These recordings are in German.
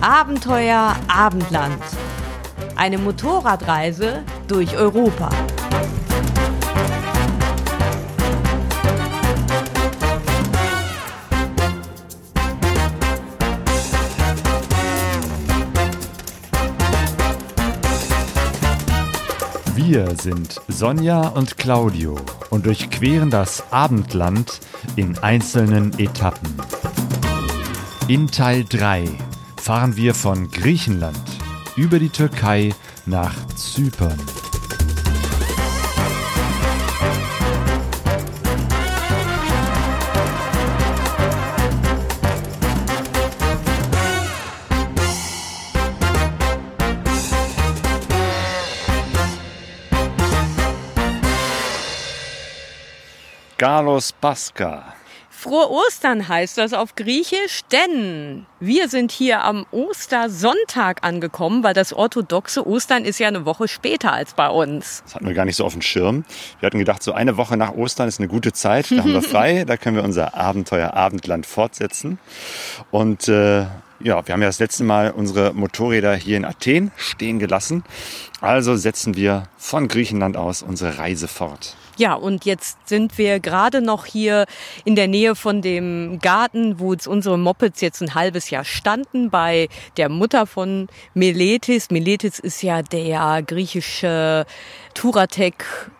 Abenteuer Abendland. Eine Motorradreise durch Europa. Wir sind Sonja und Claudio und durchqueren das Abendland in einzelnen Etappen. In Teil 3 fahren wir von Griechenland über die Türkei nach Zypern. Galos Baska. Frohe Ostern heißt das auf Griechisch, denn wir sind hier am Ostersonntag angekommen, weil das orthodoxe Ostern ist ja eine Woche später als bei uns. Das hatten wir gar nicht so auf dem Schirm. Wir hatten gedacht, so eine Woche nach Ostern ist eine gute Zeit, da haben wir frei, da können wir unser Abenteuer Abendland fortsetzen. Und äh, ja, wir haben ja das letzte Mal unsere Motorräder hier in Athen stehen gelassen. Also setzen wir von Griechenland aus unsere Reise fort. Ja, und jetzt sind wir gerade noch hier in der Nähe von dem Garten, wo unsere Mopeds jetzt ein halbes Jahr standen, bei der Mutter von Meletis. Meletis ist ja der griechische Turatec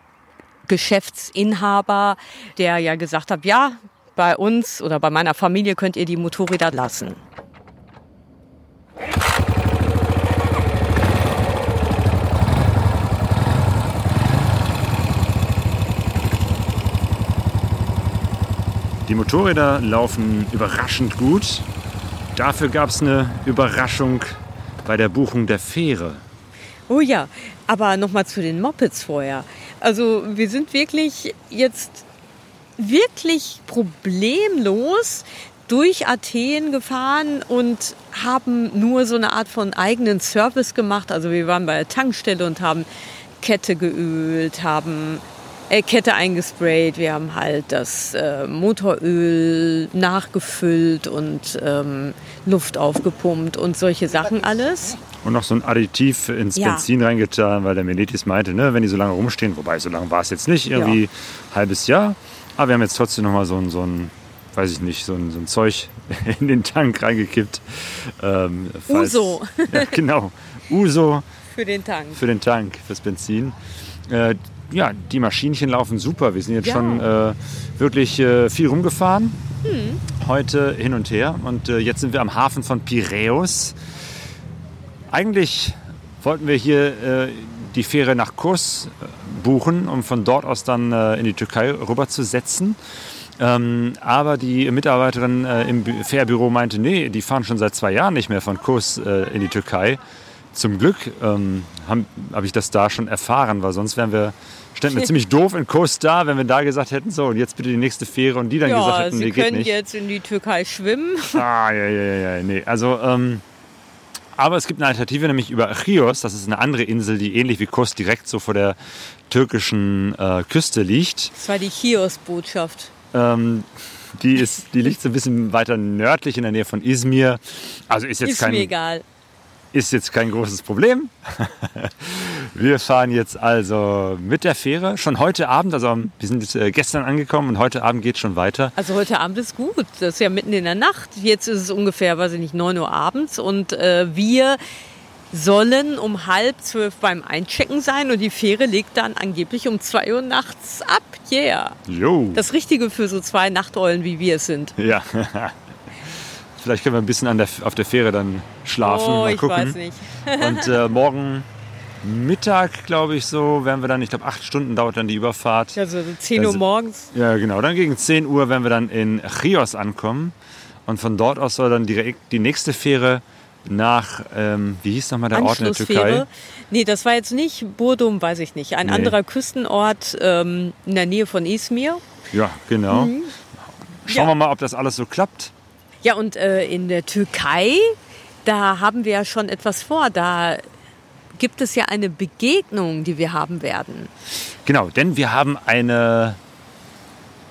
Geschäftsinhaber, der ja gesagt hat, ja, bei uns oder bei meiner Familie könnt ihr die Motorräder lassen. Die Motorräder laufen überraschend gut. Dafür gab es eine Überraschung bei der Buchung der Fähre. Oh ja, aber nochmal zu den Mopeds vorher. Also wir sind wirklich jetzt wirklich problemlos durch Athen gefahren und haben nur so eine Art von eigenen Service gemacht. Also wir waren bei der Tankstelle und haben Kette geölt, haben Kette eingesprayt, wir haben halt das äh, Motoröl nachgefüllt und ähm, Luft aufgepumpt und solche Sachen alles. Und noch so ein Additiv ins Ja. Benzin reingetan, weil der Meletis meinte, ne, wenn die so lange rumstehen, wobei so lange war es jetzt nicht, irgendwie halbes Jahr. Aber wir haben jetzt trotzdem noch mal so ein, so ein weiß ich nicht, so ein, so ein Zeug in den Tank reingekippt. Ähm, falls- Uso. Ja, genau. Uso Für den Tank. für den Tank, fürs Benzin. Äh, ja, die Maschinchen laufen super. Wir sind jetzt Ja. schon äh, wirklich äh, viel rumgefahren. Hm. Heute hin und her. Und äh, jetzt sind wir am Hafen von Piräus. Eigentlich wollten wir hier äh, die Fähre nach Kurs äh, buchen, um von dort aus dann äh, in die Türkei rüber zu setzen. Ähm, aber die Mitarbeiterin im Bü- Fährbüro meinte, nee, die fahren schon seit zwei Jahren nicht mehr von Kurs in die Türkei. Zum Glück ähm, habe hab ich das da schon erfahren, weil sonst wären wir, ständen wir ziemlich doof in Kurs da, wenn wir da gesagt hätten, so und jetzt bitte die nächste Fähre und die dann gesagt Ja, hätten, Sie nee, geht können nicht. jetzt in die Türkei schwimmen. Ah, ja, ja, ja, ja, nee. Also, ähm, aber es gibt eine Alternative, nämlich über Chios. Das ist eine andere Insel, die ähnlich wie Kos direkt so vor der türkischen äh, Küste liegt. Das war die Chios-Botschaft. Ähm, die, ist, die liegt so ein bisschen weiter nördlich in der Nähe von Izmir. Also ist jetzt, Ist kein, mir egal. Ist jetzt kein großes Problem. Wir fahren jetzt also mit der Fähre schon heute Abend. Also wir sind äh, gestern angekommen und heute Abend geht schon weiter. Also heute Abend ist gut. Das ist ja mitten in der Nacht. Jetzt ist es ungefähr, weiß ich nicht, 9 Uhr abends. Und äh, wir sollen um halb zwölf beim Einchecken sein und die Fähre legt dann angeblich um 2 Uhr nachts ab. Yeah. Jo. Das Richtige für so zwei Nachteulen, wie wir es sind. Ja. Vielleicht können wir ein bisschen der, auf der Fähre dann schlafen. oh, mal ich gucken. weiß nicht. Und äh, morgen Mittag, glaube ich, so, werden wir dann, ich glaube, acht Stunden dauert dann die Überfahrt. Also 10 Uhr morgens. Ja, genau. Dann gegen 10 Uhr werden wir dann in Chios ankommen. Und von dort aus soll dann direkt die nächste Fähre nach, ähm, wie hieß nochmal der Ort in der Türkei? Nee, das war jetzt nicht Burdum, weiß ich nicht. Ein Nee. anderer Küstenort ähm, in der Nähe von Izmir. Ja, genau. Schauen Mhm. Ja. wir mal, ob das alles so klappt. Ja, und äh, in der Türkei, da haben wir ja schon etwas vor. Da gibt es ja eine Begegnung, die wir haben werden. Genau, denn wir haben eine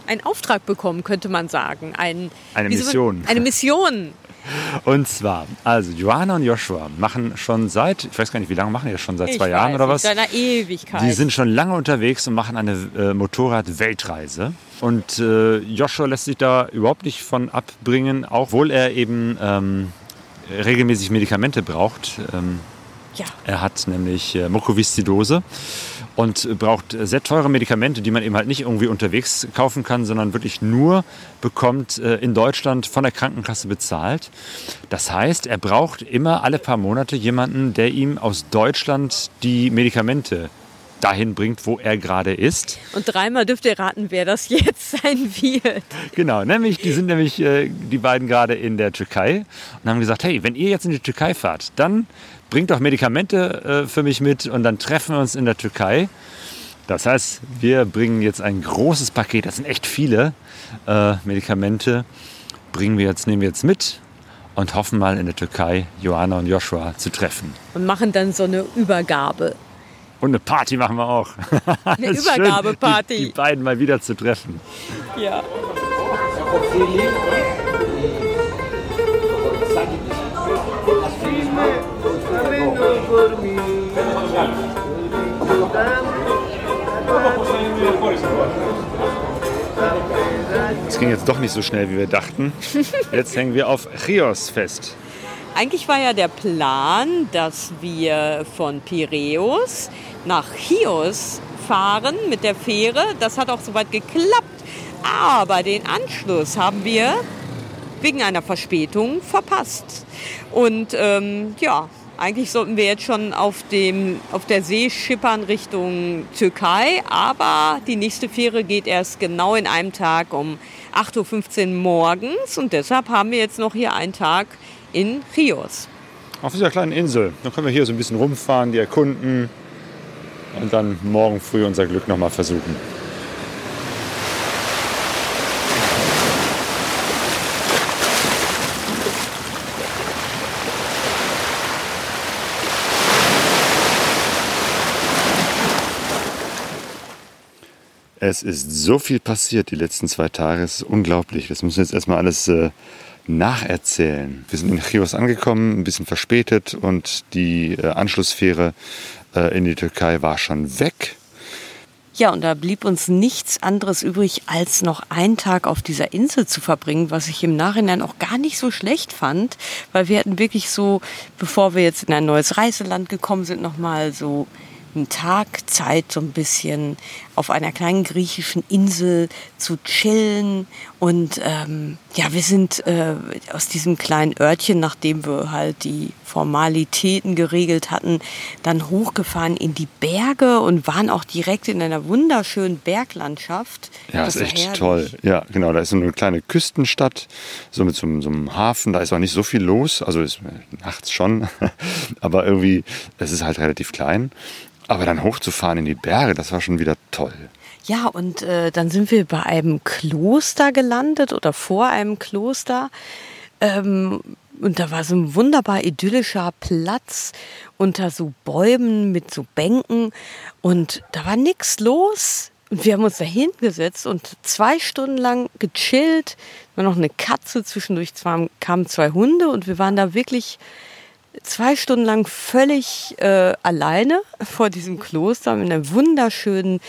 Einen Auftrag bekommen, könnte man sagen. Ein, Eine Mission. Eine Mission. Und zwar, also Johanna und Joshua machen schon seit, ich weiß gar nicht, wie lange machen die das schon, seit zwei Ich Jahren weiß oder was? Seit einer Ewigkeit. Die sind schon lange unterwegs und machen eine äh, Motorrad-Weltreise. Und äh, Joshua lässt sich da überhaupt nicht von abbringen, auch obwohl er eben ähm, regelmäßig Medikamente braucht. Ähm, ja. er hat nämlich äh, Mukoviszidose und braucht sehr teure Medikamente, die man eben halt nicht irgendwie unterwegs kaufen kann, sondern wirklich nur bekommt äh, in Deutschland von der Krankenkasse bezahlt. Das heißt, er braucht immer alle paar Monate jemanden, der ihm aus Deutschland die Medikamente dahin bringt, wo er gerade ist. Und dreimal dürft ihr raten, wer das jetzt sein wird. Genau, nämlich, die sind nämlich äh, die beiden gerade in der Türkei und haben gesagt, hey, wenn ihr jetzt in die Türkei fahrt, dann bringt doch Medikamente äh, für mich mit und dann treffen wir uns in der Türkei. Das heißt, wir bringen jetzt ein großes Paket, das sind echt viele äh, Medikamente, bringen wir jetzt, nehmen wir jetzt mit und hoffen mal in der Türkei Johanna und Joshua zu treffen. Und machen dann so eine Übergabe. Und eine Party machen wir auch. Eine Übergabeparty. Die, die beiden mal wieder zu treffen. Ja. Es ging jetzt doch nicht so schnell, wie wir dachten. Jetzt hängen wir auf Chios fest. Eigentlich war ja der Plan, dass wir von Piräus nach Chios fahren mit der Fähre. Das hat auch soweit geklappt. Aber den Anschluss haben wir wegen einer Verspätung verpasst. Und ähm, ja, eigentlich sollten wir jetzt schon auf, dem, auf der See schippern Richtung Türkei. Aber die nächste Fähre geht erst genau in einem Tag um 8.15 Uhr morgens. Und deshalb haben wir jetzt noch hier einen Tag in Chios. Auf dieser kleinen Insel. Dann können wir hier so ein bisschen rumfahren, die erkunden und dann morgen früh unser Glück nochmal versuchen. Es ist so viel passiert die letzten zwei Tage. Es ist unglaublich. Das müssen wir jetzt erstmal alles äh, nacherzählen. Wir sind in Chios angekommen, ein bisschen verspätet und die äh, Anschlussfähre äh, in die Türkei war schon weg. Ja, und da blieb uns nichts anderes übrig, als noch einen Tag auf dieser Insel zu verbringen, was ich im Nachhinein auch gar nicht so schlecht fand, weil wir hatten wirklich so, bevor wir jetzt in ein neues Reiseland gekommen sind, nochmal so einen Tag Zeit, so ein bisschen auf einer kleinen griechischen Insel zu chillen. Und ähm, ja, wir sind äh, aus diesem kleinen Örtchen, nachdem wir halt die Formalitäten geregelt hatten, dann hochgefahren in die Berge und waren auch direkt in einer wunderschönen Berglandschaft. Ja, Das ist echt herrlich. toll. Ja, genau. Da ist so eine kleine Küstenstadt, so mit so, einem- so einem Hafen. Da ist auch nicht so viel los. Also ist nachts schon, aber irgendwie, es ist halt relativ klein. Aber dann hochzufahren in die Berge, das war schon wieder toll. Ja, und äh, dann sind wir bei einem Kloster gelandet oder vor einem Kloster. Ähm, und da war so ein wunderbar idyllischer Platz unter so Bäumen mit so Bänken. Und da war nichts los. Und wir haben uns da hingesetzt und zwei Stunden lang gechillt. War noch eine Katze, zwischendurch kamen zwei Hunde und wir waren da wirklich zwei Stunden lang völlig äh, alleine vor diesem Kloster mit einer wunderschönen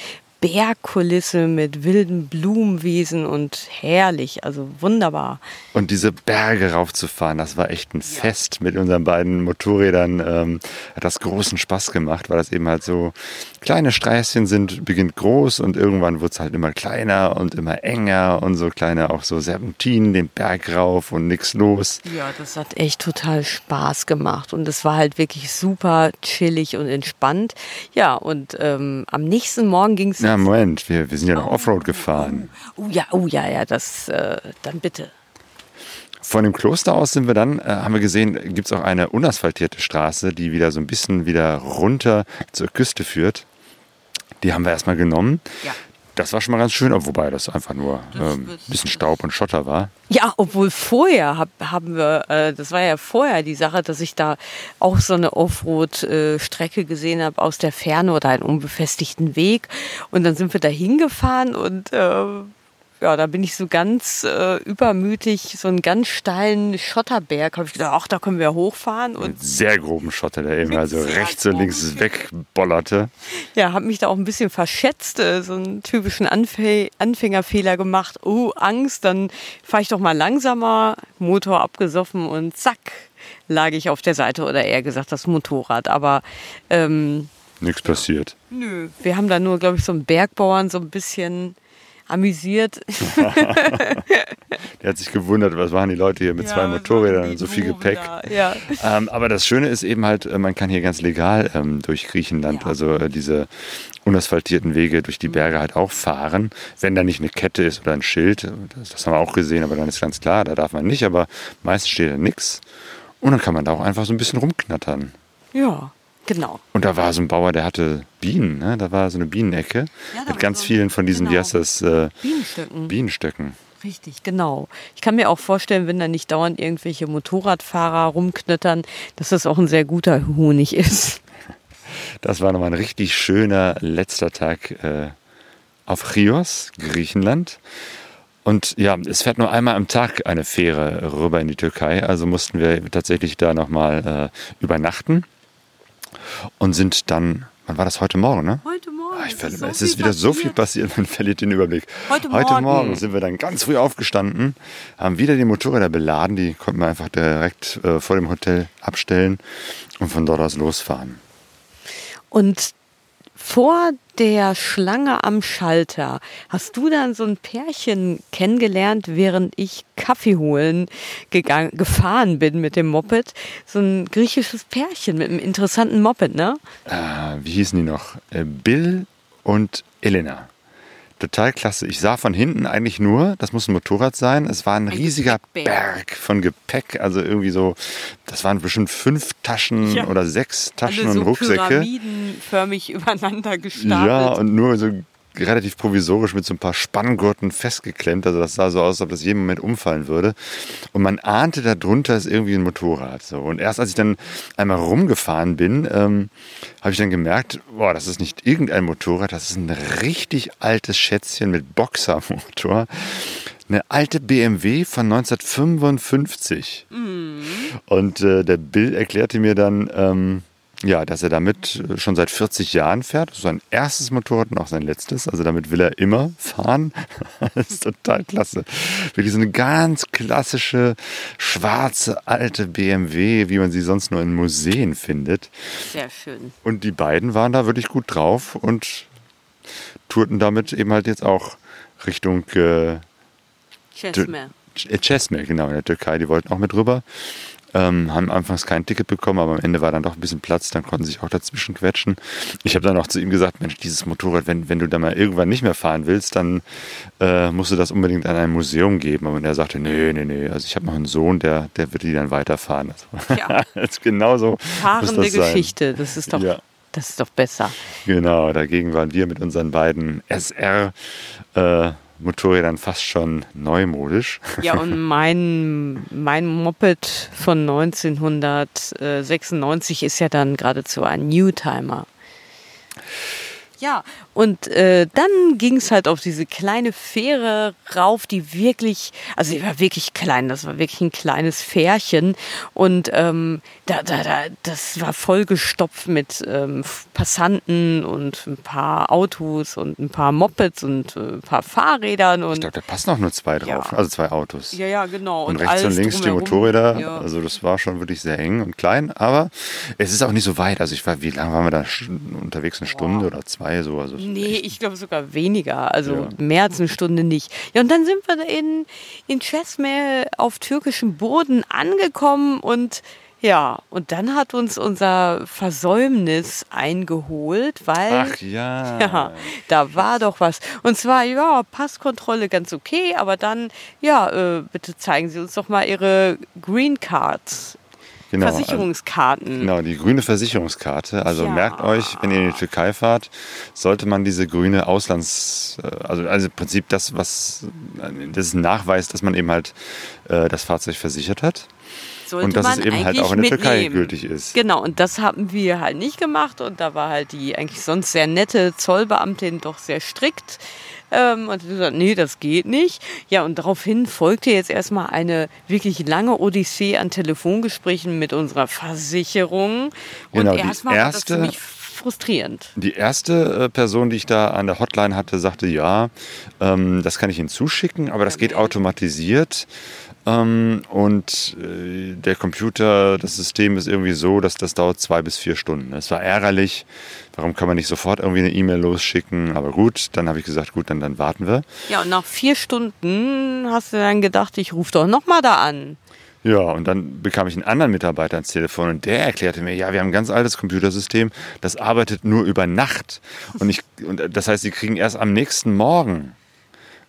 Bergkulisse mit wilden Blumenwiesen und herrlich, also wunderbar. Und diese Berge raufzufahren, das war echt ein Fest mit unseren beiden Motorrädern. Ähm, hat das großen Spaß gemacht, weil das eben halt so kleine Streißchen sind, beginnt groß und irgendwann wird es halt immer kleiner und immer enger und so kleine auch so Serpentinen den Berg rauf und nix los. Ja, das hat echt total Spaß gemacht und es war halt wirklich super chillig und entspannt. Ja, und ähm, am nächsten Morgen ging es. Ja, Moment, wir, wir sind ja noch Offroad gefahren. Oh ja, oh ja, ja, das äh, dann bitte. Von dem Kloster aus sind wir dann, äh, haben wir gesehen, gibt es auch eine unasphaltierte Straße, die wieder so ein bisschen wieder runter zur Küste führt. Die haben wir erstmal genommen. Ja. Das war schon mal ganz schön, wobei das einfach nur ähm, ein bisschen Staub und Schotter war. Ja, obwohl vorher hab, haben wir, äh, das war ja vorher die Sache, dass ich da auch so eine Offroad-Strecke gesehen habe aus der Ferne oder einen unbefestigten Weg. Und dann sind wir da hingefahren und äh, ja, da bin ich so ganz äh, übermütig, so einen ganz steilen Schotterberg, habe ich gedacht, ach, da können wir hochfahren. Und Mit sehr groben Schotter, der eben also rechts und links wegbollerte. Ja, habe mich da auch ein bisschen verschätzt, äh, so einen typischen Anf Anfängerfehler gemacht. Oh, Angst, dann fahre ich doch mal langsamer, Motor abgesoffen und zack, lag ich auf der Seite oder eher gesagt das Motorrad. Aber ähm, nichts passiert. Nö, wir haben da nur, glaube ich, so einen Bergbauern so ein bisschen amüsiert. Der hat sich gewundert, was waren die Leute hier mit ja, zwei Motorrädern und so viel Gepäck. Ja. Ähm, aber das Schöne ist eben halt, äh, man kann hier ganz legal ähm, durch Griechenland, ja. also äh, diese unasphaltierten Wege durch die mhm. Berge halt auch fahren, wenn da nicht eine Kette ist oder ein Schild. Das, das haben wir auch gesehen, aber dann ist ganz klar, da darf man nicht, aber meistens steht da nichts. Und dann kann man da auch einfach so ein bisschen rumknattern. Ja. Genau. Und da war so ein Bauer, der hatte Bienen, ne? Da war so eine Bienenecke ja, mit ganz so vielen von diesen, genau. wie heißt das? Äh, Bienenstöcken. Bienenstöcken. Richtig, genau. Ich kann mir auch vorstellen, wenn da nicht dauernd irgendwelche Motorradfahrer rumknüttern, dass das auch ein sehr guter Honig ist. Das war nochmal ein richtig schöner letzter Tag äh, auf Chios, Griechenland. Und ja, es fährt nur einmal am Tag eine Fähre rüber in die Türkei, also mussten wir tatsächlich da nochmal äh, übernachten und sind dann, wann war das heute Morgen, ne? Heute Morgen. Ach, verli- so es ist wieder passiert. so viel passiert, man verliert den Überblick. Heute Morgen. Heute Morgen sind wir dann ganz früh aufgestanden, haben wieder die Motorräder beladen, die konnten wir einfach direkt äh, vor dem Hotel abstellen und von dort aus losfahren. Und vor der Schlange am Schalter hast du dann so ein Pärchen kennengelernt, während ich Kaffee holen gegangen, gefahren bin mit dem Moped. So ein griechisches Pärchen mit einem interessanten Moped, ne? Äh, wie hießen die noch? Äh, Bill und Elena total klasse. Ich sah von hinten eigentlich nur, das muss ein Motorrad sein. Es war ein, ein riesiger Berg von Gepäck. Also irgendwie so, das waren bestimmt fünf Taschen ja. oder sechs Taschen Alle so und Rucksäcke. Pyramidenförmig übereinander gestapelt. Ja, und nur so relativ provisorisch mit so ein paar Spanngurten festgeklemmt. Also das sah so aus, als ob das jeden Moment umfallen würde. Und man ahnte, darunter ist irgendwie ein Motorrad. So. Und erst als ich dann einmal rumgefahren bin, ähm, habe ich dann gemerkt, boah, das ist nicht irgendein Motorrad, das ist ein richtig altes Schätzchen mit Boxermotor. Eine alte BMW von 1955. Mhm. Und äh, der Bill erklärte mir dann, ähm, ja, dass er damit äh, schon seit 40 Jahren fährt. Das ist sein erstes Motorrad und auch sein letztes. Also damit will er immer fahren. das ist total klasse. Wirklich so eine ganz klassische, schwarze, alte BMW, wie man sie sonst nur in Museen findet. Sehr schön. Und die beiden waren da wirklich gut drauf und tourten damit eben halt jetzt auch Richtung äh, Chesme. Chesme, genau, in der Türkei. Die wollten auch mit rüber. Ähm, haben anfangs kein Ticket bekommen, aber am Ende war dann doch ein bisschen Platz, dann konnten sie sich auch dazwischen quetschen. Ich habe dann auch zu ihm gesagt, Mensch, dieses Motorrad, wenn, wenn du da mal irgendwann nicht mehr fahren willst, dann äh, musst du das unbedingt an ein Museum geben. Und er sagte, nee, nee, nee, also ich habe noch einen Sohn, der, der wird die dann weiterfahren. Also, ja. das ist genauso. Fahrende das Geschichte, das ist doch... Ja. Das ist doch besser. Genau, dagegen waren wir mit unseren beiden SR äh, Motorrädern fast schon neumodisch. Ja, und mein, mein Moped von 1996 ist ja dann geradezu ein Newtimer. Ja, und äh, dann ging es halt auf diese kleine Fähre rauf, die wirklich, also die war wirklich klein, das war wirklich ein kleines Fährchen. Und ähm, da, da, da, das war vollgestopft mit ähm, Passanten und ein paar Autos und ein paar Mopeds und äh, ein paar Fahrrädern. Und ich glaube, da passen auch nur zwei drauf, ja. also zwei Autos. Ja, ja, genau. Und, und rechts und links die Motorräder. Ja. Also das war schon wirklich sehr eng und klein, aber es ist auch nicht so weit. Also ich war, wie lange waren wir da unterwegs? Eine Stunde Boah. oder zwei so? Also Nee, ich glaube sogar weniger. Also ja. mehr als eine Stunde nicht. Ja, und dann sind wir in, in Çeşme auf türkischem Boden angekommen und ja, und dann hat uns unser Versäumnis eingeholt, weil. Ach ja. Ja, da war doch was. Und zwar, ja, Passkontrolle ganz okay, aber dann, ja, äh, bitte zeigen Sie uns doch mal Ihre Green Cards. Genau, Versicherungskarten. genau, die grüne Versicherungskarte. Also ja. merkt euch, wenn ihr in die Türkei fahrt, sollte man diese grüne Auslands, äh, also, also im Prinzip das, was, das ist ein Nachweis, dass man eben halt äh, das Fahrzeug versichert hat. sollte und dass es eben halt auch in der Türkei gültig ist. Genau, und das haben wir halt nicht gemacht und da war halt die eigentlich sonst sehr nette Zollbeamtin doch sehr strikt. Ähm, und sie gesagt, nee, das geht nicht. Ja, und daraufhin folgte jetzt erstmal eine wirklich lange Odyssee an Telefongesprächen mit unserer Versicherung. Und Genau, die erstmal war das erste- für mich frustrierend. Die erste äh, Person, die ich da an der Hotline hatte, sagte, ja, ähm, das kann ich Ihnen zuschicken, aber das geht automatisiert. Ähm, und äh, der Computer, das System ist irgendwie so, dass das dauert zwei bis vier Stunden. Das war ärgerlich. Warum kann man nicht sofort irgendwie eine E-Mail losschicken? Aber gut, dann habe ich gesagt, gut, dann, dann warten wir. Ja, und nach vier Stunden hast du dann gedacht, ich rufe doch nochmal da an. Ja, und dann bekam ich einen anderen Mitarbeiter ans Telefon und der erklärte mir, ja, wir haben ein ganz altes Computersystem, das arbeitet nur über Nacht. Und, ich, und das heißt, sie kriegen erst am nächsten Morgen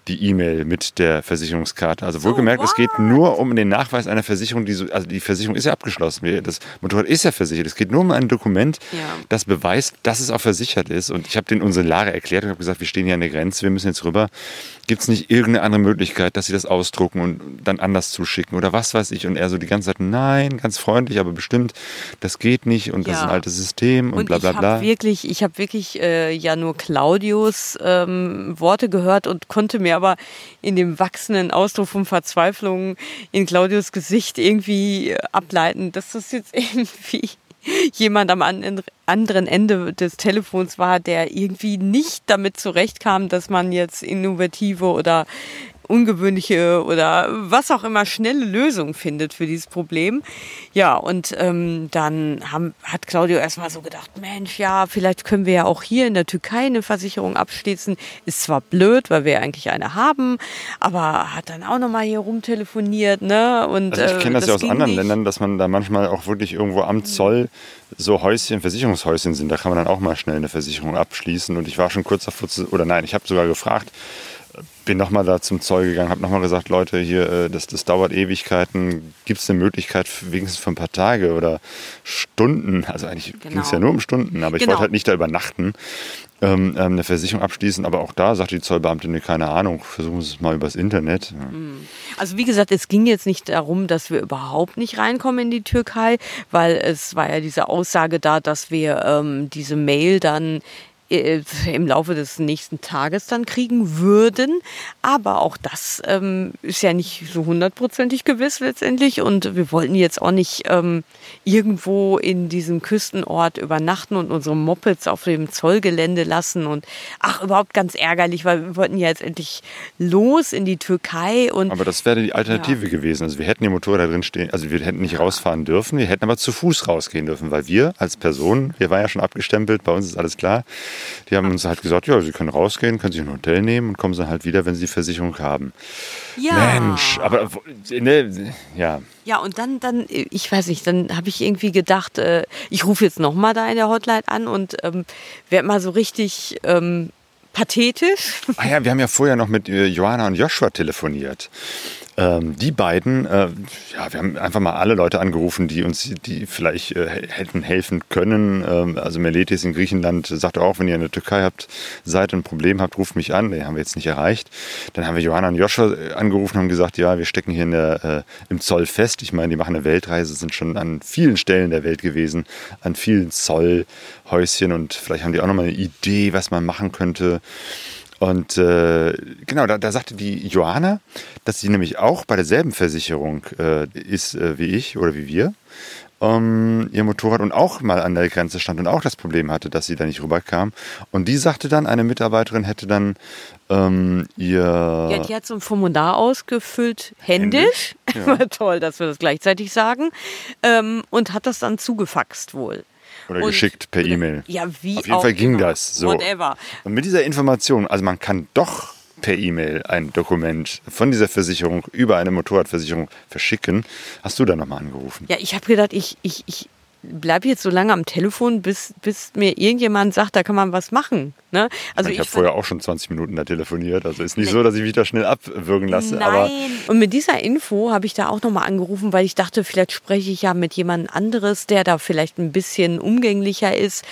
die E-Mail mit der Versicherungskarte. Also wohlgemerkt, es geht nur um den Nachweis einer Versicherung, die so, also die Versicherung ist ja abgeschlossen. Das Motorrad ist ja versichert. Es geht nur um ein Dokument, Ja. das beweist, dass es auch versichert ist. Und ich habe den unsere Lare erklärt und habe gesagt, wir stehen hier an der Grenze, wir müssen jetzt rüber. Gibt es nicht irgendeine andere Möglichkeit, dass sie das ausdrucken und dann anders zuschicken oder was weiß ich? Und er so die ganze Zeit, nein, ganz freundlich, aber bestimmt, das geht nicht und das Ja. ist ein altes System und, Und bla bla ich bla. habe wirklich, ich habe wirklich äh, ja nur Claudius ähm, Worte gehört und konnte mir aber in dem wachsenden Ausdruck von Verzweiflung in Claudius Gesicht irgendwie ableiten, dass das jetzt irgendwie jemand am an- anderen Ende des Telefons war, der irgendwie nicht damit zurechtkam, dass man jetzt innovative oder ungewöhnliche oder was auch immer schnelle Lösungen findet für dieses Problem. Ja, und ähm, dann haben, hat Claudio erstmal so gedacht, Mensch, ja, vielleicht können wir ja auch hier in der Türkei eine Versicherung abschließen. Ist zwar blöd, weil wir eigentlich eine haben, aber hat dann auch nochmal hier rumtelefoniert, ne? Und, Also ich äh, kenne das, ja aus anderen nicht. Ländern, dass man da manchmal auch wirklich irgendwo am Zoll so Häuschen, Versicherungshäuschen sind. Da kann man dann auch mal schnell eine Versicherung abschließen. Und ich war schon kurz davor zu, oder nein, ich habe sogar gefragt, bin nochmal da zum Zoll gegangen, habe nochmal gesagt, Leute, hier, äh, das, das dauert Ewigkeiten. Gibt es eine Möglichkeit, wenigstens für ein paar Tage oder Stunden? Also eigentlich ging es ja Genau. nur um Stunden, aber ich Genau. wollte halt nicht da übernachten, ähm, ähm, eine Versicherung abschließen. Aber auch da sagte die Zollbeamtin, keine Ahnung, versuchen Sie es mal übers Internet. Ja. Also wie gesagt, es ging jetzt nicht darum, dass wir überhaupt nicht reinkommen in die Türkei, weil es war ja diese Aussage da, dass wir ähm, diese Mail dann im Laufe des nächsten Tages dann kriegen würden. Aber auch das ähm, ist ja nicht so hundertprozentig gewiss letztendlich. Und wir wollten jetzt auch nicht ähm, irgendwo in diesem Küstenort übernachten und unsere Mopeds auf dem Zollgelände lassen. Und ach, überhaupt ganz ärgerlich, weil wir wollten ja jetzt endlich los in die Türkei. Und Aber das wäre die Alternative gewesen. Also wir hätten die Motorräder drin stehen, also wir hätten nicht rausfahren dürfen, wir hätten aber zu Fuß rausgehen dürfen, weil wir als Person, wir waren ja schon abgestempelt, bei uns ist alles klar. Die haben uns halt gesagt, ja, sie können rausgehen, können sich ein Hotel nehmen und kommen dann halt wieder, wenn sie die Versicherung haben. ja. Mensch, aber ne, ja, Ja, und dann, dann, ich weiß nicht, dann habe ich irgendwie gedacht, äh, ich rufe jetzt nochmal da in der Hotline an und ähm, werde mal so richtig ähm, pathetisch. Ah ja, wir haben ja vorher noch mit äh, Johanna und Joshua telefoniert. Ähm, die beiden, äh, ja, wir haben einfach mal alle Leute angerufen, die uns, die vielleicht äh, hätten helfen können. Ähm, also Meletis in Griechenland sagte auch, wenn ihr in der Türkei habt, seid und ein Problem habt, ruft mich an. Den haben wir jetzt nicht erreicht. Dann haben wir Johanna und Joshua äh, angerufen und haben gesagt, ja, wir stecken hier der, äh, im Zoll fest. Ich meine, die machen eine Weltreise, sind schon an vielen Stellen der Welt gewesen, an vielen Zollhäuschen und vielleicht haben die auch noch mal eine Idee, was man machen könnte. Und äh, genau, da, da sagte die Johanna, dass sie nämlich auch bei derselben Versicherung äh, ist äh, wie ich oder wie wir, ähm, ihr Motorrad und auch mal an der Grenze stand und auch das Problem hatte, dass sie da nicht rüberkam. Und die sagte dann, eine Mitarbeiterin hätte dann ähm, ihr... Ja, die hat so ein Formular ausgefüllt, händisch. War toll, dass wir das gleichzeitig sagen. Ähm, und hat das dann zugefaxt wohl. Oder Und- geschickt per E-Mail. Ja, wie Auf jeden Fall ging immer. das. So. Whatever. Und mit dieser Information, also man kann doch per E-Mail ein Dokument von dieser Versicherung über eine Motorradversicherung verschicken. Hast du da nochmal angerufen? Ja, ich habe gedacht, ich, ich, ich bleibe jetzt so lange am Telefon, bis, bis mir irgendjemand sagt, da kann man was machen. Ne? Also ich habe fand- vorher auch schon 20 Minuten da telefoniert. Also ist nicht so, dass ich mich da schnell abwürgen lasse. Aber Nein. Und mit dieser Info habe ich da auch nochmal angerufen, weil ich dachte, vielleicht spreche ich ja mit jemand anderes, der da vielleicht ein bisschen umgänglicher ist.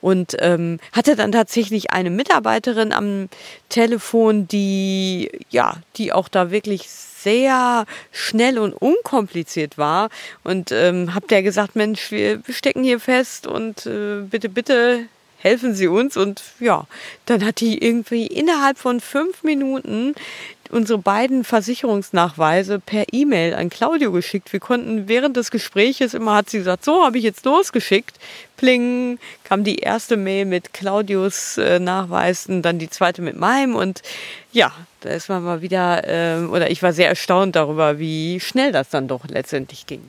und ähm, hatte dann tatsächlich eine Mitarbeiterin am Telefon, die ja, die auch da wirklich sehr schnell und unkompliziert war und ähm, hab der gesagt, Mensch, wir stecken hier fest und äh, bitte, bitte helfen Sie uns und ja, dann hat die irgendwie innerhalb von fünf Minuten unsere beiden Versicherungsnachweise per E-Mail an Claudio geschickt. Wir konnten während des Gespräches immer hat sie gesagt, so habe ich jetzt losgeschickt. Pling, kam die erste Mail mit Claudius äh, Nachweisen, dann die zweite mit meinem und ja, da ist man mal wieder, äh, oder ich war sehr erstaunt darüber, wie schnell das dann doch letztendlich ging.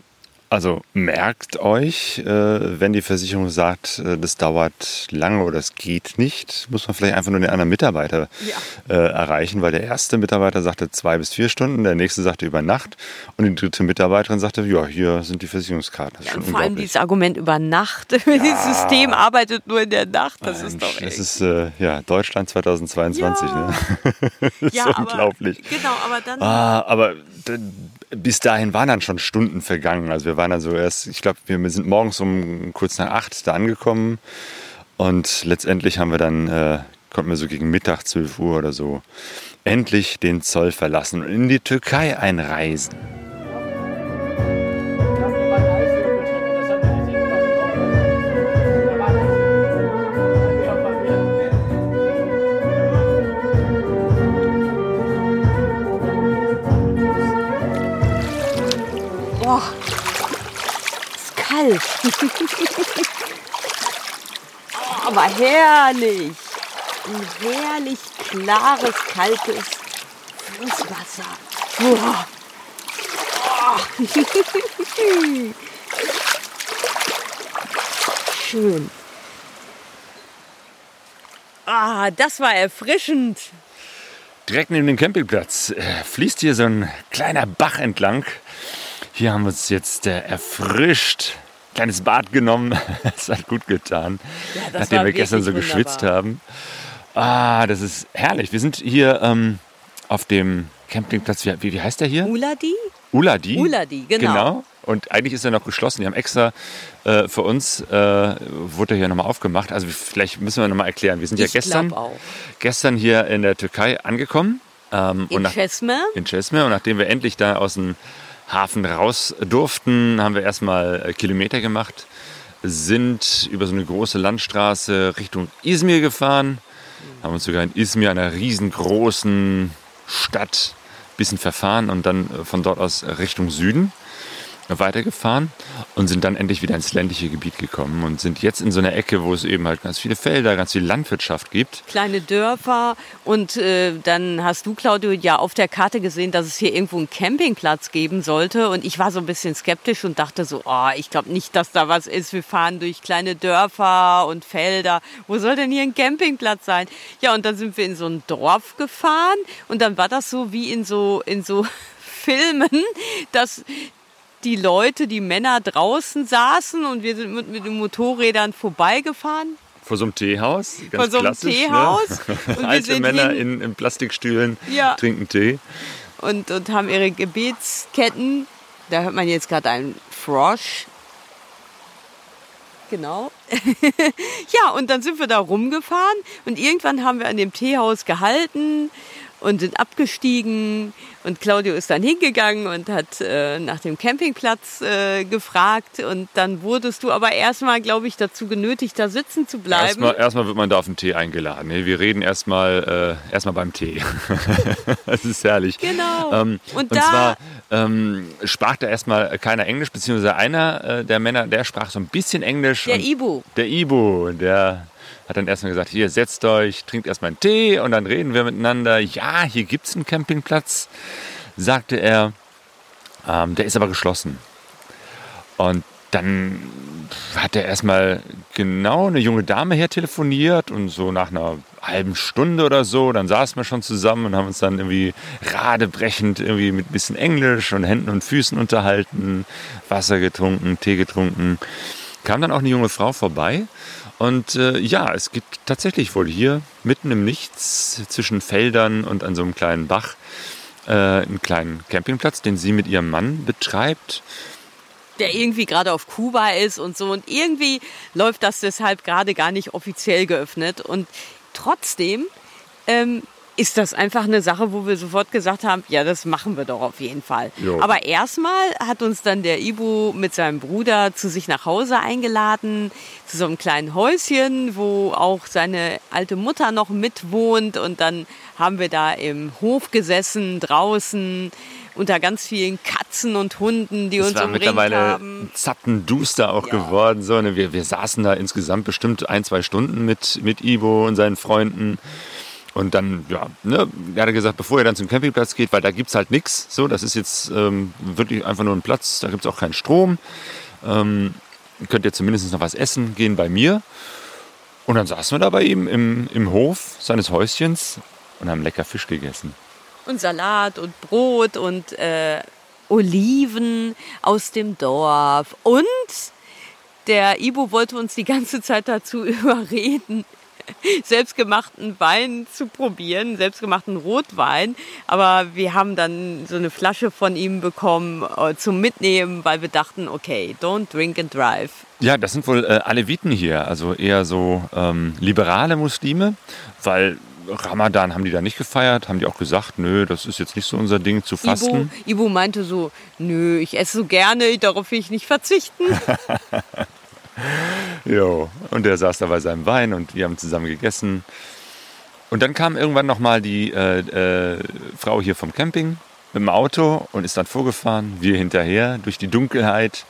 Also merkt euch, äh, wenn die Versicherung sagt, äh, das dauert lange oder es geht nicht, muss man vielleicht einfach nur den anderen Mitarbeiter ja. äh, erreichen, weil der erste Mitarbeiter sagte zwei bis vier Stunden, der nächste sagte über Nacht und die dritte Mitarbeiterin sagte, ja, hier sind die Versicherungskarten. Ja, vor allem dieses Argument über Nacht, ja. dieses System arbeitet nur in der Nacht, das Mensch, ist doch echt. Das ist ja Deutschland 2022, ne? das ist unglaublich. Aber, genau, aber dann. Ah, aber bis dahin waren dann schon Stunden vergangen. Also wir waren dann so erst, ich glaube, wir sind morgens um kurz nach acht da angekommen und letztendlich haben wir dann, äh, konnten wir so gegen Mittag, 12 Uhr oder so, endlich den Zoll verlassen und in die Türkei einreisen. Kalt. oh, aber herrlich. Ein herrlich klares, kaltes Flusswasser. Oh. Oh. Schön. Ah, das war erfrischend. Direkt neben dem Campingplatz äh, fließt hier so ein kleiner Bach entlang. Hier haben wir uns jetzt äh, erfrischt kleines Bad genommen. Es hat gut getan, ja, nachdem wir gestern so wunderbar. geschwitzt haben. Ah, das ist herrlich. Wir sind hier ähm, auf dem Campingplatz. Wie, wie, heißt der hier? Uladi? Uladi? Uladi, genau. genau. Und eigentlich ist er noch geschlossen. Die haben extra äh, für uns, äh, wurde er hier nochmal aufgemacht. Also vielleicht müssen wir nochmal erklären. Wir sind ich ja gestern, gestern hier in der Türkei angekommen. Ähm, in Chesme. In Chesme. Und nachdem wir endlich da aus dem Hafen raus durften, haben wir erstmal äh, Kilometer gemacht, sind über so eine große Landstraße Richtung Izmir gefahren, haben uns sogar in Izmir, einer riesengroßen Stadt, ein bisschen verfahren und dann äh, von dort aus Richtung Süden weitergefahren und sind dann endlich wieder ins ländliche Gebiet gekommen und sind jetzt in so einer Ecke, wo es eben halt ganz viele Felder, ganz viel Landwirtschaft gibt. Kleine Dörfer und äh, dann hast du, Claudio, ja auf der Karte gesehen, dass es hier irgendwo einen Campingplatz geben sollte und ich war so ein bisschen skeptisch und dachte so, oh, ich glaube nicht, dass da was ist. Wir fahren durch kleine Dörfer und Felder. Wo soll denn hier ein Campingplatz sein? Ja, und dann sind wir in so ein Dorf gefahren und dann war das so wie in so in so Filmen, dass die Leute, die Männer draußen saßen und wir sind mit, mit den Motorrädern vorbeigefahren. Vor so einem Teehaus, ganz Vor so einem ne? Teehaus. Ne? Alte Männer in, in, Plastikstühlen ja. trinken Tee. Und, und haben ihre Gebetsketten. Da hört man jetzt gerade einen Frosch. Genau. ja, und dann sind wir da rumgefahren und irgendwann haben wir an dem Teehaus gehalten und sind abgestiegen und Claudio ist dann hingegangen und hat äh, nach dem Campingplatz äh, gefragt. Und dann wurdest du aber erstmal, glaube ich, dazu genötigt, da sitzen zu bleiben. Erstmal, erstmal wird man da auf den Tee eingeladen. Nee, wir reden erstmal äh, erstmal beim Tee. das ist herrlich. Genau. Ähm, und, und da zwar ähm, sprach da erstmal keiner Englisch, beziehungsweise einer äh, der Männer, der sprach so ein bisschen Englisch. Der Ibu. Der Ibu, der hat dann erstmal gesagt, hier setzt euch, trinkt erstmal einen Tee und dann reden wir miteinander. Ja, hier gibt es einen Campingplatz, sagte er. Ähm, der ist aber geschlossen. Und dann hat er erstmal genau eine junge Dame her telefoniert und so nach einer halben Stunde oder so, dann saßen wir schon zusammen und haben uns dann irgendwie radebrechend irgendwie mit ein bisschen Englisch und Händen und Füßen unterhalten, Wasser getrunken, Tee getrunken. Kam dann auch eine junge Frau vorbei und äh, ja, es gibt tatsächlich wohl hier mitten im Nichts zwischen Feldern und an so einem kleinen Bach äh, einen kleinen Campingplatz, den sie mit ihrem Mann betreibt. der irgendwie gerade auf Kuba ist und so. Und irgendwie läuft das deshalb gerade gar nicht offiziell geöffnet. Und trotzdem ähm, ist das einfach eine Sache, wo wir sofort gesagt haben, ja, das machen wir doch auf jeden Fall. Jo. Aber erstmal hat uns dann der Ibu mit seinem Bruder zu sich nach Hause eingeladen, zu so einem kleinen Häuschen, wo auch seine alte Mutter noch mitwohnt. Und dann haben wir da im Hof gesessen, draußen, unter ganz vielen Katzen und Hunden, die Es uns war umringt mittlerweile haben. zappenduster auch Ja. geworden. So, ne? wir, wir saßen da insgesamt bestimmt ein, zwei Stunden mit, mit Ivo und seinen Freunden. Und dann, ja, ne, er hat gesagt, bevor ihr dann zum Campingplatz geht, weil da gibt's halt nichts. So, das ist jetzt ähm, wirklich einfach nur ein Platz, da gibt's auch keinen Strom. Ähm, könnt ihr zumindest noch was essen, gehen bei mir. Und dann saßen wir da bei ihm im, im Hof seines Häuschens und haben lecker Fisch gegessen. Und Salat und Brot und äh, Oliven aus dem Dorf. Und der Ibo wollte uns die ganze Zeit dazu überreden, selbstgemachten Wein zu probieren, selbstgemachten Rotwein. Aber wir haben dann so eine Flasche von ihm bekommen äh, zum Mitnehmen, weil wir dachten, okay, don't drink and drive. Ja, das sind wohl äh, Aleviten hier, also eher so ähm, liberale Muslime, weil Ramadan haben die da nicht gefeiert, haben die auch gesagt, nö, das ist jetzt nicht so unser Ding zu fasten. Ibo meinte so, nö, ich esse so gerne, darauf will ich nicht verzichten. Jo. Und der saß da bei seinem Wein und wir haben zusammen gegessen. Und dann kam irgendwann nochmal die äh, äh, Frau hier vom Camping mit dem Auto und ist dann vorgefahren, wir hinterher durch die Dunkelheit.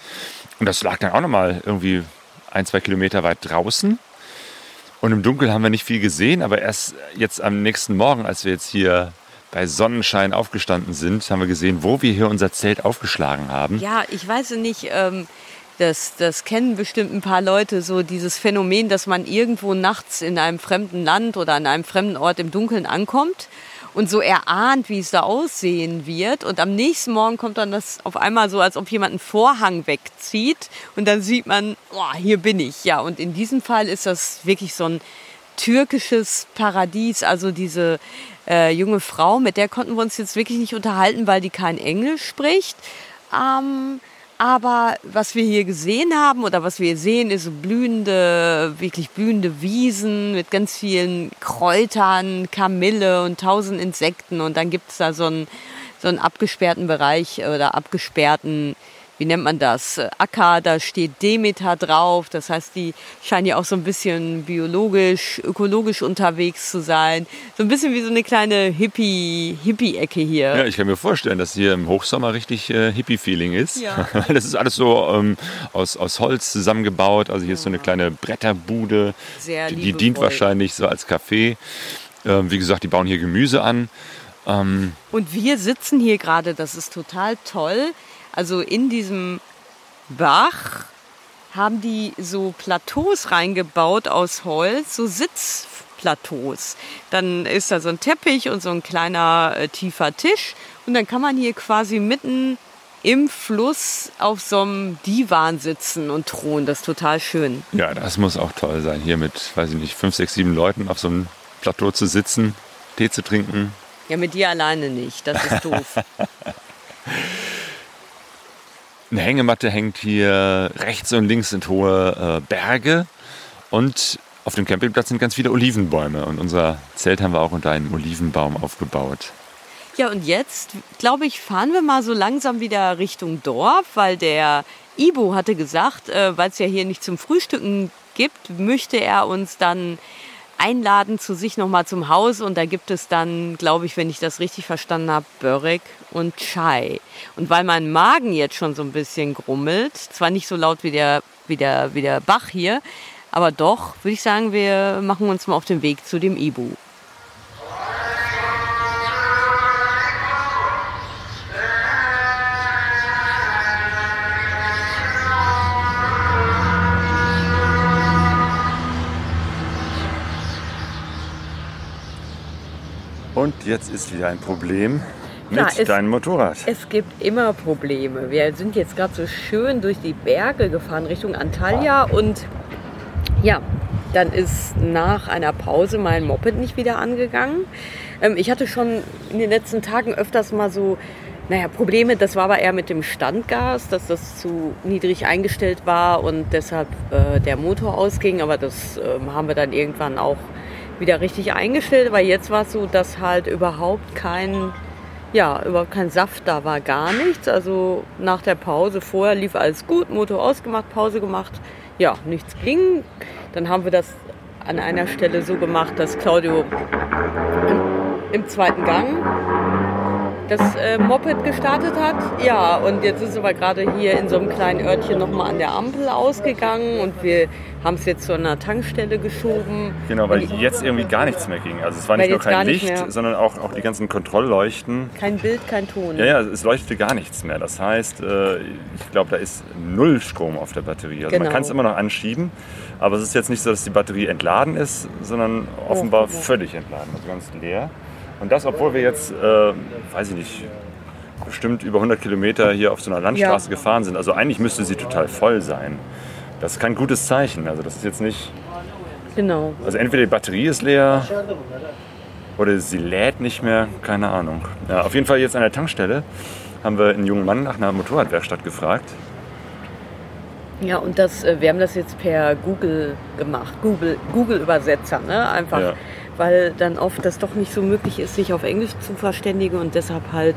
Und das lag dann auch nochmal irgendwie ein, zwei Kilometer weit draußen. Und im Dunkeln haben wir nicht viel gesehen, aber erst jetzt am nächsten Morgen, als wir jetzt hier bei Sonnenschein aufgestanden sind, haben wir gesehen, wo wir hier unser Zelt aufgeschlagen haben. Ja, ich weiß nicht, ähm, das, das kennen bestimmt ein paar Leute, so dieses Phänomen, dass man irgendwo nachts in einem fremden Land oder an einem fremden Ort im Dunkeln ankommt und so erahnt, wie es da aussehen wird. Und am nächsten Morgen kommt dann das auf einmal so, als ob jemand einen Vorhang wegzieht und dann sieht man, oh, hier bin ich. Ja, und in diesem Fall ist das wirklich so ein türkisches Paradies. Also diese äh, junge Frau, mit der konnten wir uns jetzt wirklich nicht unterhalten, weil die kein Englisch spricht. Ähm, aber was wir hier gesehen haben oder was wir sehen, ist blühende, wirklich blühende Wiesen mit ganz vielen Kräutern, Kamille und tausend Insekten. Und dann gibt's da so einen, so einen abgesperrten Bereich oder abgesperrten, wie nennt man das, Acker, da steht Demeter drauf. Das heißt, die scheinen ja auch so ein bisschen biologisch, ökologisch unterwegs zu sein. So ein bisschen wie so eine kleine Hippie, Hippie-Ecke hier. Ja, ich kann mir vorstellen, dass hier im Hochsommer richtig äh, Hippie-Feeling ist. Ja. Das ist alles so ähm, aus, aus Holz zusammengebaut. Also hier ist so eine kleine Bretterbude. Sehr die, die dient wahrscheinlich so als Café. Ähm, wie gesagt, die bauen hier Gemüse an. Ähm, Und wir sitzen hier gerade, das ist total toll. Also in diesem Bach haben die so Plateaus reingebaut aus Holz, so Sitzplateaus. Dann ist da so ein Teppich und so ein kleiner äh, tiefer Tisch. Und dann kann man hier quasi mitten im Fluss auf so einem Divan sitzen und thronen. Das ist total schön. ja, das muss auch toll sein, hier mit, weiß ich nicht, fünf, sechs, sieben Leuten auf so einem Plateau zu sitzen, Tee zu trinken. Ja, mit dir alleine nicht. Das ist doof. Eine Hängematte hängt hier, rechts und links sind hohe äh, Berge und auf dem Campingplatz sind ganz viele Olivenbäume und unser Zelt haben wir auch unter einem Olivenbaum aufgebaut. Ja, und jetzt, glaube ich, fahren wir mal so langsam wieder Richtung Dorf, weil der Ibo hatte gesagt, äh, weil es ja hier nicht zum Frühstücken gibt, möchte er uns dann einladen zu sich nochmal zum Haus und da gibt es dann, glaube ich, wenn ich das richtig verstanden habe, Börek und Chai. Und weil mein Magen jetzt schon so ein bisschen grummelt, zwar nicht so laut wie der, wie der, wie der Bach hier, aber doch, würde ich sagen, wir machen uns mal auf den Weg zu dem Ibu. Und jetzt ist wieder ein Problem mit Ja, es- deinem Motorrad. Es gibt immer Probleme. Wir sind jetzt gerade so schön durch die Berge gefahren Richtung Antalya und ja, dann ist nach einer Pause mein Moped nicht wieder angegangen. Ähm, ich hatte schon in den letzten Tagen öfters mal so naja, Probleme, das war aber eher mit dem Standgas, dass das zu niedrig eingestellt war und deshalb äh, der Motor ausging. Aber das äh, haben wir dann irgendwann auch wieder richtig eingestellt. Aber jetzt war es so, dass halt überhaupt kein, ja, überhaupt kein Saft da war, gar nichts. Also nach der Pause vorher lief alles gut, Motor ausgemacht, Pause gemacht. Ja, nichts ging. Dann haben wir das an einer Stelle so gemacht, dass Claudio im, im zweiten Gang das äh, Moped gestartet hat. Ja, und jetzt ist aber gerade hier in so einem kleinen Örtchen nochmal an der Ampel ausgegangen und wir haben es jetzt zu einer Tankstelle geschoben. Genau, weil jetzt irgendwie gar nichts mehr ging. Also es war nicht nur kein Licht, sondern auch, auch die ganzen Kontrollleuchten. Kein Bild, kein Ton. Ja, ja, es leuchtete gar nichts mehr. Das heißt, äh, ich glaube, da ist null Strom auf der Batterie. Also genau. man kann es immer noch anschieben, aber es ist jetzt nicht so, dass die Batterie entladen ist, sondern offenbar oh, völlig entladen, also ganz leer. Und das, obwohl wir jetzt, äh, weiß ich nicht, bestimmt über 100 Kilometer hier auf so einer Landstraße ja. gefahren sind. Also eigentlich müsste sie total voll sein. Das ist kein gutes Zeichen. Also das ist jetzt nicht. Genau. Also entweder die Batterie ist leer oder sie lädt nicht mehr, keine Ahnung. Ja, auf jeden Fall jetzt an der Tankstelle haben wir einen jungen Mann nach einer Motorradwerkstatt gefragt. Ja, und das, äh, wir haben das jetzt per Google gemacht, Google, Google Übersetzer, ne? Einfach ja weil dann oft das doch nicht so möglich ist, sich auf Englisch zu verständigen und deshalb halt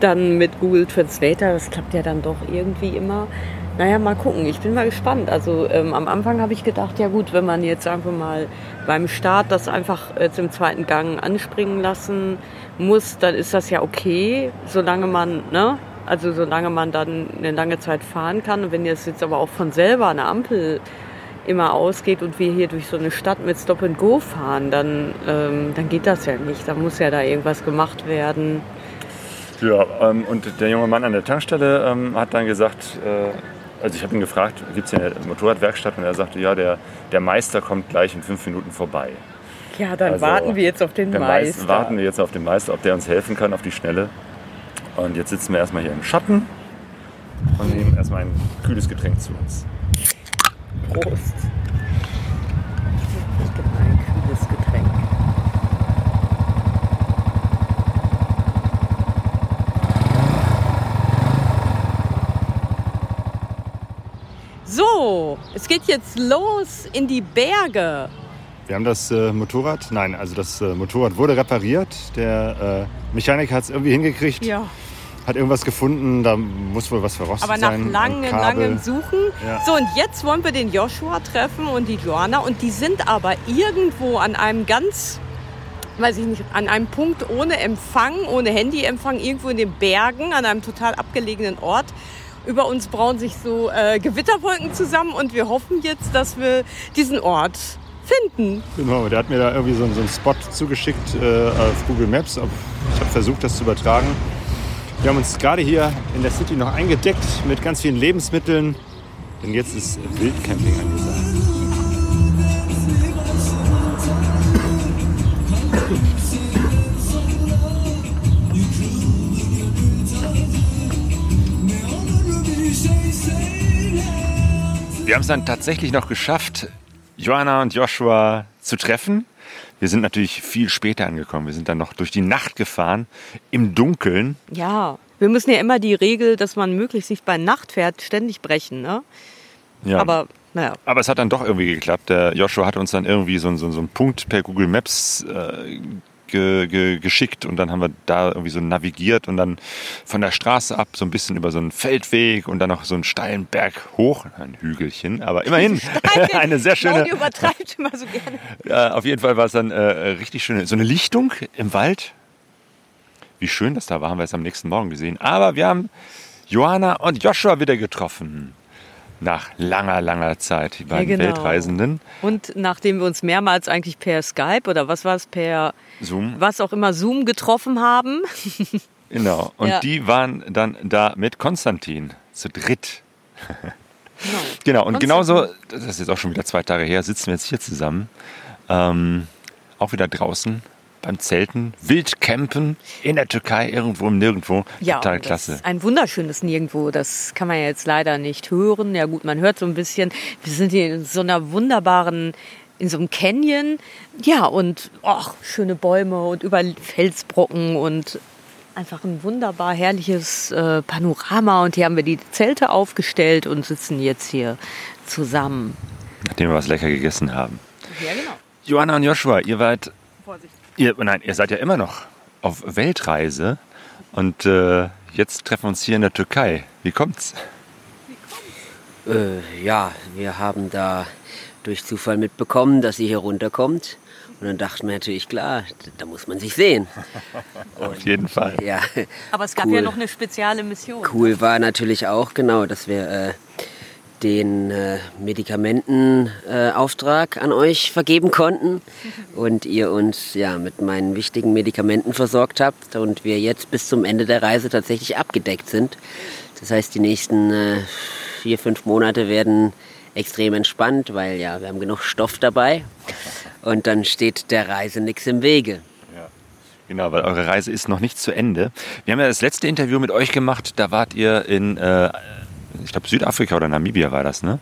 dann mit Google Translator, das klappt ja dann doch irgendwie immer. Naja, mal gucken, ich bin mal gespannt. Also ähm, am Anfang habe ich gedacht, ja gut, wenn man jetzt wir mal beim Start das einfach jetzt im zweiten Gang anspringen lassen muss, dann ist das ja okay, solange man, ne, also solange man dann eine lange Zeit fahren kann. Und wenn jetzt jetzt aber auch von selber eine Ampel immer ausgeht und wir hier durch so eine Stadt mit Stop and Go fahren, dann, ähm, dann geht das ja nicht. Da muss ja da irgendwas gemacht werden. Ja, ähm, und der junge Mann an der Tankstelle ähm, hat dann gesagt, äh, also ich habe ihn gefragt, gibt es hier eine Motorradwerkstatt? Und er sagte, ja, der, der Meister kommt gleich in fünf Minuten vorbei. Ja, dann also, warten wir jetzt auf den Meister. Meister. Warten wir jetzt auf den Meister, ob der uns helfen kann auf die Schnelle. Und jetzt sitzen wir erstmal hier im Schatten und nehmen erstmal ein kühles Getränk zu uns. Prost. Ich gebe mal ein kühles Getränk. So, es geht jetzt los in die Berge. Wir haben das äh, Motorrad, nein, also das äh, Motorrad wurde repariert. Der äh, Mechaniker hat es irgendwie hingekriegt. Ja hat irgendwas gefunden, da muss wohl was verrostet sein. Aber nach sein, langem, langem Suchen. Ja. So, und jetzt wollen wir den Joshua treffen und die Joanna. Und die sind aber irgendwo an einem ganz, weiß ich nicht, an einem Punkt ohne Empfang, ohne Handyempfang, irgendwo in den Bergen, an einem total abgelegenen Ort. Über uns brauen sich so äh, Gewitterwolken zusammen und wir hoffen jetzt, dass wir diesen Ort finden. Genau, der hat mir da irgendwie so, so einen Spot zugeschickt äh, auf Google Maps. Ich habe versucht, das zu übertragen. Wir haben uns gerade hier in der City noch eingedeckt mit ganz vielen Lebensmitteln. Denn jetzt ist Wildcamping angesagt. Wir haben es dann tatsächlich noch geschafft, Joanna und Joshua zu treffen. Wir sind natürlich viel später angekommen. Wir sind dann noch durch die Nacht gefahren, im Dunkeln. Ja, wir müssen ja immer die Regel, dass man möglichst nicht bei Nacht fährt, ständig brechen. Ne? Ja. Aber naja. Aber es hat dann doch irgendwie geklappt. Der Joshua hat uns dann irgendwie so, so, so einen Punkt per Google Maps äh, ge, ge, geschickt und dann haben wir da irgendwie so navigiert und dann von der Straße ab so ein bisschen über so einen Feldweg und dann noch so einen steilen Berg hoch, ein Hügelchen, aber immerhin eine sehr schöne. Claudio übertreibt immer so gerne. Ja, auf jeden Fall war es dann äh, richtig schön, so eine Lichtung im Wald. Wie schön das da war, haben wir es am nächsten Morgen gesehen. Aber wir haben Johanna und Joshua wieder getroffen nach langer, langer Zeit, die beiden ja, genau. Weltreisenden. Und nachdem wir uns mehrmals eigentlich per Skype oder was war es, per Zoom, was auch immer Zoom getroffen haben. genau. Und ja. die waren dann da mit Konstantin zu dritt. Genau. genau. Und genauso, das ist jetzt auch schon wieder zwei Tage her, sitzen wir jetzt hier zusammen. Ähm, auch wieder draußen beim Zelten, Wildcampen in der Türkei, irgendwo im Nirgendwo. Ja, Total klasse. ein wunderschönes Nirgendwo. Das kann man ja jetzt leider nicht hören. Ja gut, man hört so ein bisschen. Wir sind hier in so einer wunderbaren in so einem Canyon. Ja, und ach, schöne Bäume und überall Felsbrocken und einfach ein wunderbar herrliches äh, Panorama und hier haben wir die Zelte aufgestellt und sitzen jetzt hier zusammen. Nachdem wir was lecker gegessen haben. Ja, genau. Johanna und Joshua, ihr wart, Vorsicht. Ihr, nein, ihr seid ja immer noch auf Weltreise und äh, jetzt treffen wir uns hier in der Türkei. Wie kommt's? Äh, ja, wir haben da durch Zufall mitbekommen, dass sie hier runterkommt. Und dann dachten wir natürlich, klar, da muss man sich sehen. Auf jeden Fall. Ja, Aber es gab Cool. ja noch eine spezielle Mission. cool war natürlich auch, genau, dass wir äh, den äh, Medikamentenauftrag äh, an euch vergeben konnten und ihr uns ja mit meinen wichtigen Medikamenten versorgt habt und wir jetzt bis zum Ende der Reise tatsächlich abgedeckt sind. Das heißt, die nächsten äh, vier, fünf Monate werden extrem entspannt, weil ja, wir haben genug Stoff dabei und dann steht der Reise nichts im Wege. Genau, weil eure Reise ist noch nicht zu Ende. Wir haben ja das letzte Interview mit euch gemacht, da wart ihr in, äh, ich glaube Südafrika oder Namibia war das, ne?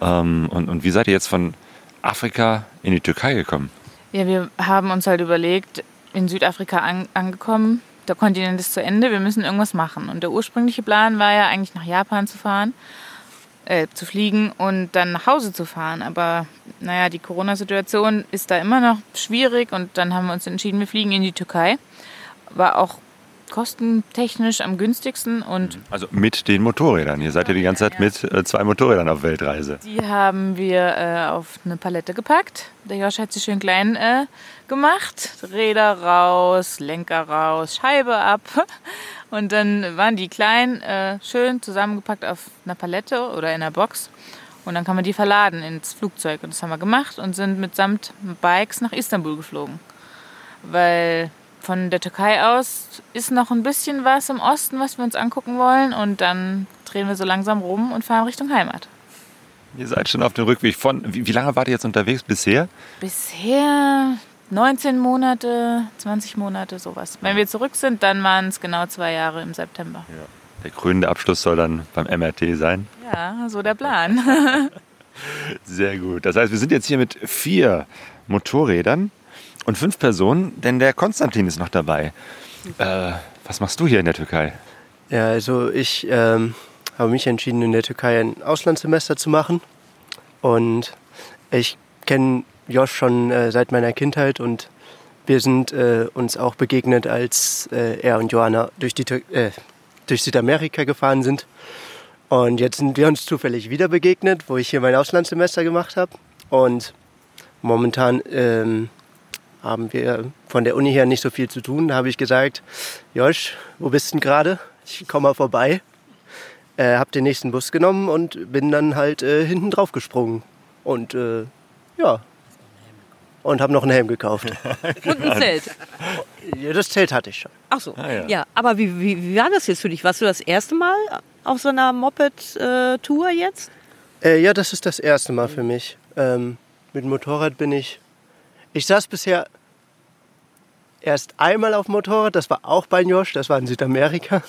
Ähm, und, und wie seid ihr jetzt von Afrika in die Türkei gekommen? Ja, wir haben uns halt überlegt, in Südafrika an, angekommen, der Kontinent ist zu Ende, wir müssen irgendwas machen. Und der ursprüngliche Plan war ja eigentlich nach Japan zu fahren, äh, zu fliegen und dann nach Hause zu fahren. Aber naja, die Corona-Situation ist da immer noch schwierig und dann haben wir uns entschieden, wir fliegen in die Türkei. War auch kostentechnisch am günstigsten und Also mit den Motorrädern. Ihr seid ja die ganze Zeit mit äh, zwei Motorrädern auf Weltreise. Die haben wir äh, auf eine Palette gepackt. Der Josh hat sie schön klein äh, gemacht. Räder raus, Lenker raus, Scheibe ab. Und dann waren die klein, äh, schön zusammengepackt auf einer Palette oder in einer Box. Und dann kann man die verladen ins Flugzeug. Und das haben wir gemacht und sind mitsamt Bikes nach Istanbul geflogen. Weil von der Türkei aus ist noch ein bisschen was im Osten, was wir uns angucken wollen. Und dann drehen wir so langsam rum und fahren Richtung Heimat. Ihr seid schon auf dem Rückweg von. Wie, wie lange wart ihr jetzt unterwegs bisher? Bisher 19 Monate, 20 Monate, sowas. Wenn wir zurück sind, dann waren es genau zwei Jahre im September. Der krönende Abschluss soll dann beim MRT sein. Ja, so der Plan. Sehr gut. Das heißt, wir sind jetzt hier mit vier Motorrädern und fünf Personen, denn der Konstantin ist noch dabei. Äh, was machst du hier in der Türkei? Ja, also ich ähm, habe mich entschieden, in der Türkei ein Auslandssemester zu machen. Und ich kenne Josh schon äh, seit meiner Kindheit und wir sind äh, uns auch begegnet, als äh, er und Johanna durch, die äh, durch Südamerika gefahren sind. Und jetzt sind wir uns zufällig wieder begegnet, wo ich hier mein Auslandssemester gemacht habe. Und momentan ähm, haben wir von der Uni her nicht so viel zu tun. Da habe ich gesagt, Josh, wo bist du denn gerade? Ich komme mal vorbei. Äh, hab den nächsten Bus genommen und bin dann halt äh, hinten drauf gesprungen. Und äh, ja. Und habe noch einen Helm gekauft. Und ein Zelt. Ja, das Zelt hatte ich schon. Ach so. Ah, ja. ja. aber wie, wie, wie war das jetzt für dich? Warst du das erste Mal auf so einer Moped-Tour jetzt? Äh, ja, das ist das erste Mal für mich. Ähm, mit dem Motorrad bin ich. Ich saß bisher erst einmal auf dem Motorrad, das war auch bei Josh, das war in Südamerika.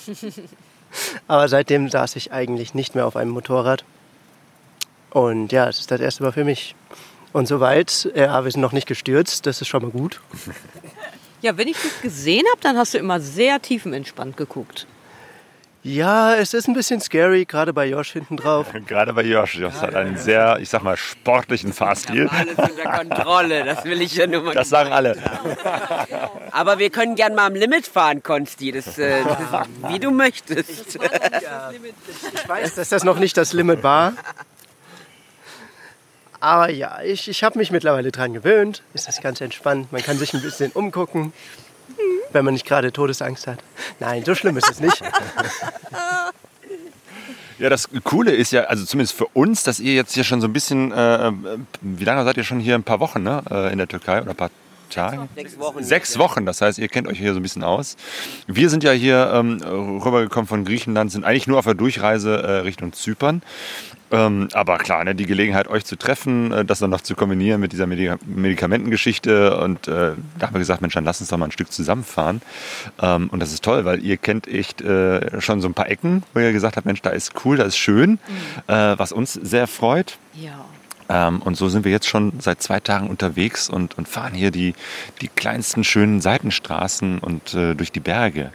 Aber seitdem saß ich eigentlich nicht mehr auf einem Motorrad. Und ja, es ist das erste Mal für mich. Und soweit, ja, wir sind noch nicht gestürzt, das ist schon mal gut. Ja, wenn ich dich gesehen habe, dann hast du immer sehr tiefenentspannt geguckt. Ja, es ist ein bisschen scary, gerade bei Josh hinten drauf. Gerade bei Josh. Josh hat einen sehr, ich sag mal, sportlichen Fahrstil. Alles unter Kontrolle, das will ich ja nur mal. Das sagen alle. Aber wir können gern mal am Limit fahren, Konsti, das, äh, das, wie du möchtest. Ich weiß, dass das noch nicht das Limit war. Aber ja, ich, ich habe mich mittlerweile dran gewöhnt. Ist das ganz entspannt. Man kann sich ein bisschen umgucken, wenn man nicht gerade Todesangst hat. Nein, so schlimm ist es nicht. Ja, das Coole ist ja, also zumindest für uns, dass ihr jetzt hier schon so ein bisschen, äh, wie lange seid ihr schon hier? Ein paar Wochen, ne? Äh, in der Türkei oder ein paar Tage? Sechs Wochen. Sechs Wochen, das heißt, ihr kennt euch hier so ein bisschen aus. Wir sind ja hier ähm, rübergekommen von Griechenland, sind eigentlich nur auf der Durchreise äh, Richtung Zypern. Ähm, aber klar, ne, die Gelegenheit, euch zu treffen, äh, das dann noch zu kombinieren mit dieser Medika Medikamentengeschichte. Und äh, da haben wir gesagt, Mensch, dann lass uns doch mal ein Stück zusammenfahren. Ähm, und das ist toll, weil ihr kennt echt äh, schon so ein paar Ecken, wo ihr gesagt habt, Mensch, da ist cool, da ist schön, äh, was uns sehr freut. Ja. Ähm, und so sind wir jetzt schon seit zwei Tagen unterwegs und, und fahren hier die, die kleinsten schönen Seitenstraßen und äh, durch die Berge.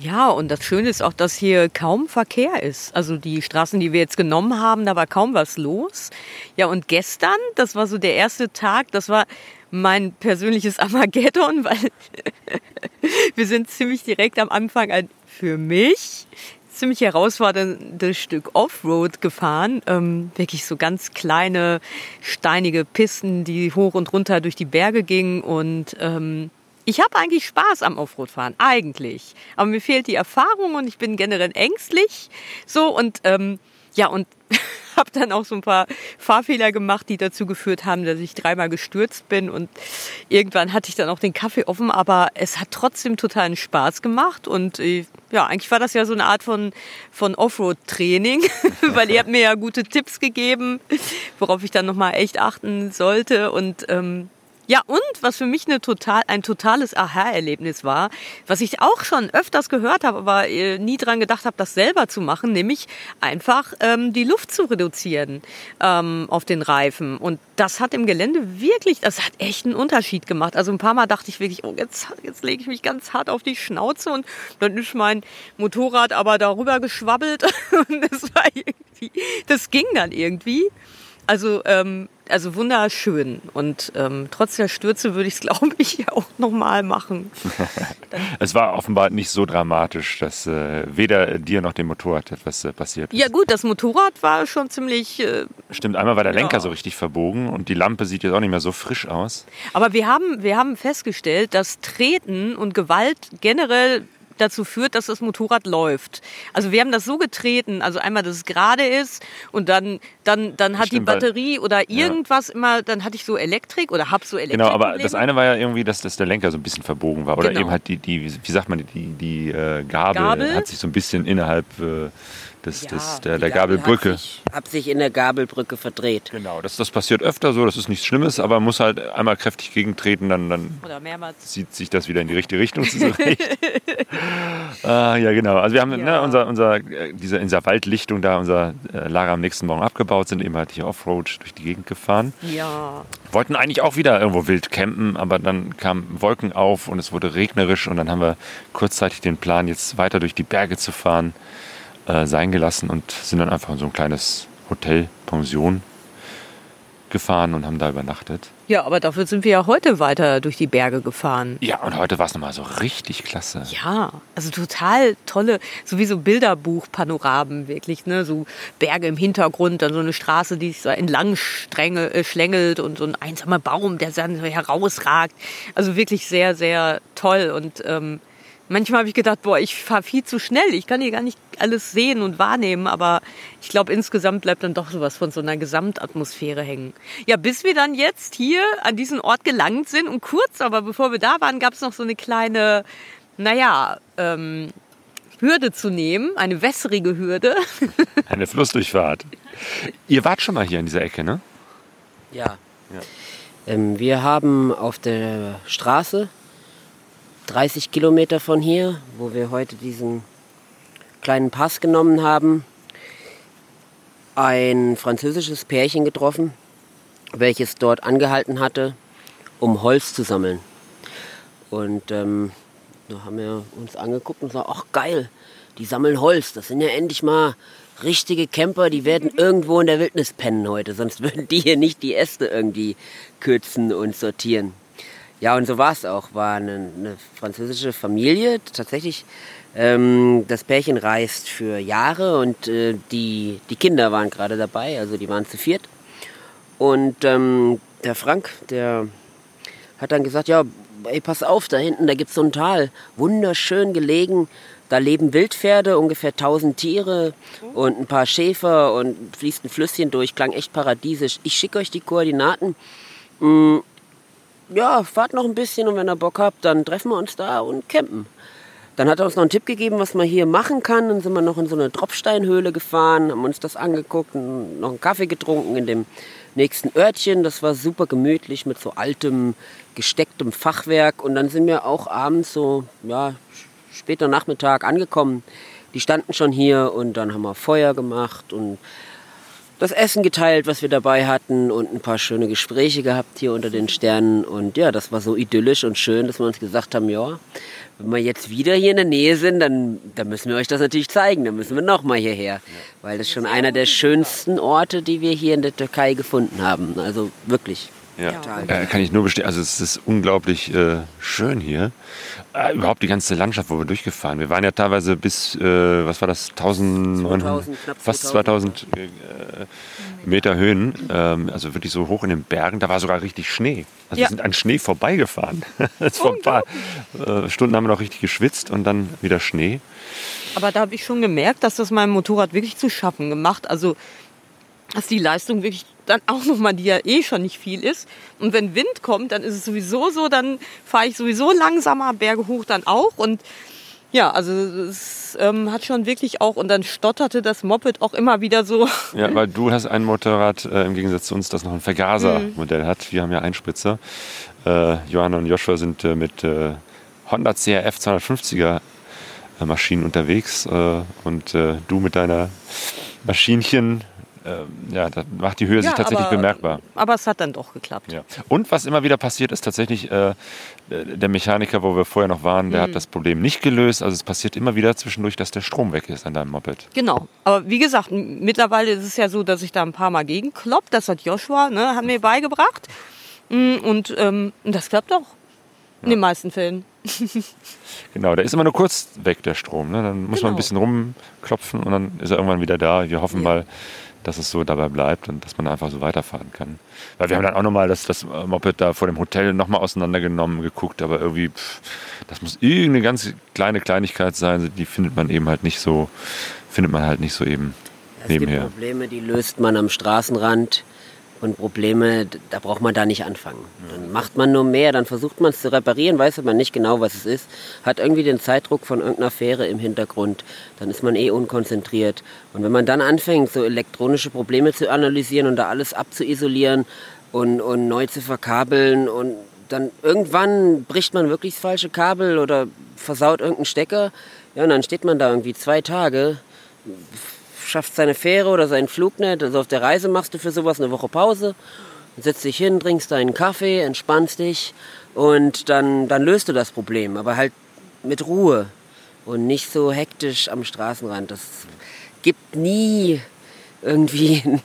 Ja, und das Schöne ist auch, dass hier kaum Verkehr ist. Also die Straßen, die wir jetzt genommen haben, da war kaum was los. Ja, und gestern, das war so der erste Tag, das war mein persönliches Armageddon, weil wir sind ziemlich direkt am Anfang ein, für mich ziemlich herausforderndes Stück Offroad gefahren. Ähm, wirklich so ganz kleine, steinige Pisten, die hoch und runter durch die Berge gingen und ähm, ich habe eigentlich Spaß am Offroad-Fahren, eigentlich. Aber mir fehlt die Erfahrung und ich bin generell ängstlich. So und ähm, ja, und habe dann auch so ein paar Fahrfehler gemacht, die dazu geführt haben, dass ich dreimal gestürzt bin und irgendwann hatte ich dann auch den Kaffee offen, aber es hat trotzdem totalen Spaß gemacht und äh, ja, eigentlich war das ja so eine Art von, von Offroad-Training, weil ihr habt mir ja gute Tipps gegeben, worauf ich dann nochmal echt achten sollte und ähm, ja, und was für mich eine total, ein totales Aha-Erlebnis war, was ich auch schon öfters gehört habe, aber äh, nie dran gedacht habe, das selber zu machen, nämlich einfach ähm, die Luft zu reduzieren ähm, auf den Reifen. Und das hat im Gelände wirklich, das hat echt einen Unterschied gemacht. Also ein paar Mal dachte ich wirklich, oh, jetzt, jetzt lege ich mich ganz hart auf die Schnauze und dann ist mein Motorrad aber darüber geschwabbelt und das war irgendwie, das ging dann irgendwie. Also, ähm, also wunderschön. Und ähm, trotz der Stürze würde ich es, glaube ich, auch nochmal machen. es war offenbar nicht so dramatisch, dass äh, weder dir noch dem Motorrad etwas äh, passiert ist. Ja gut, das Motorrad war schon ziemlich... Äh, Stimmt, einmal war der Lenker ja. so richtig verbogen und die Lampe sieht jetzt auch nicht mehr so frisch aus. Aber wir haben, wir haben festgestellt, dass Treten und Gewalt generell dazu führt, dass das Motorrad läuft. Also wir haben das so getreten, also einmal, dass es gerade ist und dann, dann, dann hat Stimmt, die Batterie oder irgendwas ja. immer, dann hatte ich so Elektrik oder hab so Elektrik. Genau, aber das eine war ja irgendwie, dass, dass der Lenker so ein bisschen verbogen war oder genau. eben halt die, die, wie sagt man, die, die äh, Gabel, Gabel, hat sich so ein bisschen innerhalb äh, des, ja, des, der, der Gabelbrücke. Hat sich, hat sich, in der Gabelbrücke verdreht. Genau, das, das passiert öfter so, das ist nichts Schlimmes, aber man muss halt einmal kräftig gegentreten, dann, dann zieht sich das wieder in die richtige Richtung zurecht. ah, ja, genau. Also wir haben ja. ne, unser, unser, äh, diese, in dieser Waldlichtung da unser äh, Lager am nächsten Morgen abgebaut, sind eben halt hier Offroad durch die Gegend gefahren. Ja. Wollten eigentlich auch wieder irgendwo wild campen, aber dann kamen Wolken auf und es wurde regnerisch und dann haben wir kurzzeitig den Plan, jetzt weiter durch die Berge zu fahren äh, sein gelassen und sind dann einfach in so ein kleines Hotel, Pension gefahren und haben da übernachtet. Ja, aber dafür sind wir ja heute weiter durch die Berge gefahren. Ja, und heute war es nochmal so richtig klasse. Ja, also total tolle, sowieso Bilderbuch-Panoramen wirklich, ne? So Berge im Hintergrund, dann so eine Straße, die sich so entlang strenge, äh, schlängelt und so ein einsamer Baum, der dann so herausragt. Also wirklich sehr, sehr toll und ähm, manchmal habe ich gedacht, boah, ich fahre viel zu schnell. Ich kann hier gar nicht alles sehen und wahrnehmen. Aber ich glaube, insgesamt bleibt dann doch sowas von so einer Gesamtatmosphäre hängen. Ja, bis wir dann jetzt hier an diesen Ort gelangt sind und kurz, aber bevor wir da waren, gab es noch so eine kleine, naja, ähm, Hürde zu nehmen, eine wässrige Hürde. Eine Flussdurchfahrt. Ihr wart schon mal hier in dieser Ecke, ne? Ja. ja. Ähm, wir haben auf der Straße 30 Kilometer von hier, wo wir heute diesen kleinen Pass genommen haben, ein französisches Pärchen getroffen, welches dort angehalten hatte, um Holz zu sammeln. Und ähm, da haben wir uns angeguckt und gesagt, ach geil, die sammeln Holz, das sind ja endlich mal richtige Camper, die werden irgendwo in der Wildnis pennen heute, sonst würden die hier nicht die Äste irgendwie kürzen und sortieren. Ja, und so war es auch. War eine, eine, französische Familie. Tatsächlich, ähm, das Pärchen reist für Jahre und äh, die, die Kinder waren gerade dabei, also die waren zu viert. Und ähm, der Frank, der hat dann gesagt, ja, ey, pass auf, da hinten, da gibt es so ein Tal, wunderschön gelegen. Da leben Wildpferde, ungefähr 1000 Tiere und ein paar Schäfer und fließt ein Flüsschen durch, klang echt paradiesisch. Ich schicke euch die Koordinaten. Mm, ja, fahrt noch ein bisschen und wenn ihr Bock habt, dann treffen wir uns da und campen. Dann hat er uns noch einen Tipp gegeben, was man hier machen kann. Dann sind wir noch in so eine Tropfsteinhöhle gefahren, haben uns das angeguckt und noch einen Kaffee getrunken in dem nächsten Örtchen. Das war super gemütlich mit so altem, gestecktem Fachwerk. Und dann sind wir auch abends so, ja, später Nachmittag angekommen. Die standen schon hier und dann haben wir Feuer gemacht und das Essen geteilt, was wir dabei hatten und ein paar schöne Gespräche gehabt hier unter den Sternen. Und ja, das war so idyllisch und schön, dass wir uns gesagt haben, ja, wenn wir jetzt wieder hier in der Nähe sind, dann, dann müssen wir euch das natürlich zeigen. Dann müssen wir nochmal hierher. Weil das ist schon einer der schönsten Orte, die wir hier in der Türkei gefunden haben. Also wirklich. Ja, äh, kann ich nur bestätigen. Also es ist unglaublich äh, schön hier. Äh, überhaupt die ganze Landschaft, wo wir durchgefahren. Wir waren ja teilweise bis, äh, was war das, 1900, 2000, knapp fast 2000 äh, Meter Höhen. Ähm, also wirklich so hoch in den Bergen. Da war sogar richtig Schnee. Also Ja. wir sind an Schnee vorbeigefahren. Jetzt vor ein paar äh, Stunden haben wir noch richtig geschwitzt und dann wieder Schnee. Aber da habe ich schon gemerkt, dass das meinem Motorrad wirklich zu schaffen gemacht. Also, dass die Leistung wirklich dann auch nochmal, die ja eh schon nicht viel ist. Und wenn Wind kommt, dann ist es sowieso so, dann fahre ich sowieso langsamer, Berge hoch dann auch. Und ja, also es ähm, hat schon wirklich auch, und dann stotterte das Moped auch immer wieder so. Ja, weil du hast ein Motorrad äh, im Gegensatz zu uns, das noch ein Vergaser-Modell hat. Wir haben ja Einspritzer. Äh, Johanna und Joshua sind äh, mit äh, Honda CRF 250er äh, Maschinen unterwegs äh, und du mit deiner Maschinchen. Äh, ja, da macht die Höhe sich tatsächlich aber, bemerkbar. Aber es hat dann doch geklappt. Ja. Und was immer wieder passiert, ist tatsächlich äh, der Mechaniker, wo wir vorher noch waren, der hat das Problem nicht gelöst. Also es passiert immer wieder zwischendurch, dass der Strom weg ist an deinem Moped. Genau. Aber wie gesagt, mittlerweile ist es ja so, dass ich da ein paar Mal gegenklopp. Das hat Joshua, ne, hat mir beigebracht. Mm, Und ähm, das klappt auch. In den meisten Fällen. Genau, der ist immer nur kurz weg, der Strom. Ne? Dann muss man Genau. ein bisschen rumklopfen und dann ist er irgendwann wieder da. Wir hoffen mal, dass es so dabei bleibt und dass man einfach so weiterfahren kann. Weil wir haben dann auch nochmal das, das Moped da vor dem Hotel nochmal auseinandergenommen, geguckt, aber irgendwie, pff, das muss irgendeine ganz kleine Kleinigkeit sein, die findet man eben halt nicht so, findet man halt nicht so eben Es gibt nebenher. Probleme, die löst man am Straßenrand. Und Probleme, da braucht man da nicht anfangen. Dann macht man nur mehr, dann versucht man es zu reparieren, weiß aber nicht genau, was es ist. Hat irgendwie den Zeitdruck von irgendeiner Fähre im Hintergrund. Dann ist man eh unkonzentriert. Und wenn man dann anfängt, so elektronische Probleme zu analysieren und da alles abzuisolieren und, und neu zu verkabeln und dann irgendwann bricht man wirklich das falsche Kabel oder versaut irgendeinen Stecker. Ja, und dann steht man da irgendwie zwei Tage schaffst seine Fähre oder seinen Flug nicht. Also auf der Reise machst du für sowas eine Woche Pause, setzt dich hin, trinkst deinen Kaffee, entspannst dich und dann, dann löst du das Problem. Aber halt mit Ruhe und nicht so hektisch am Straßenrand. Das gibt nie irgendwie ein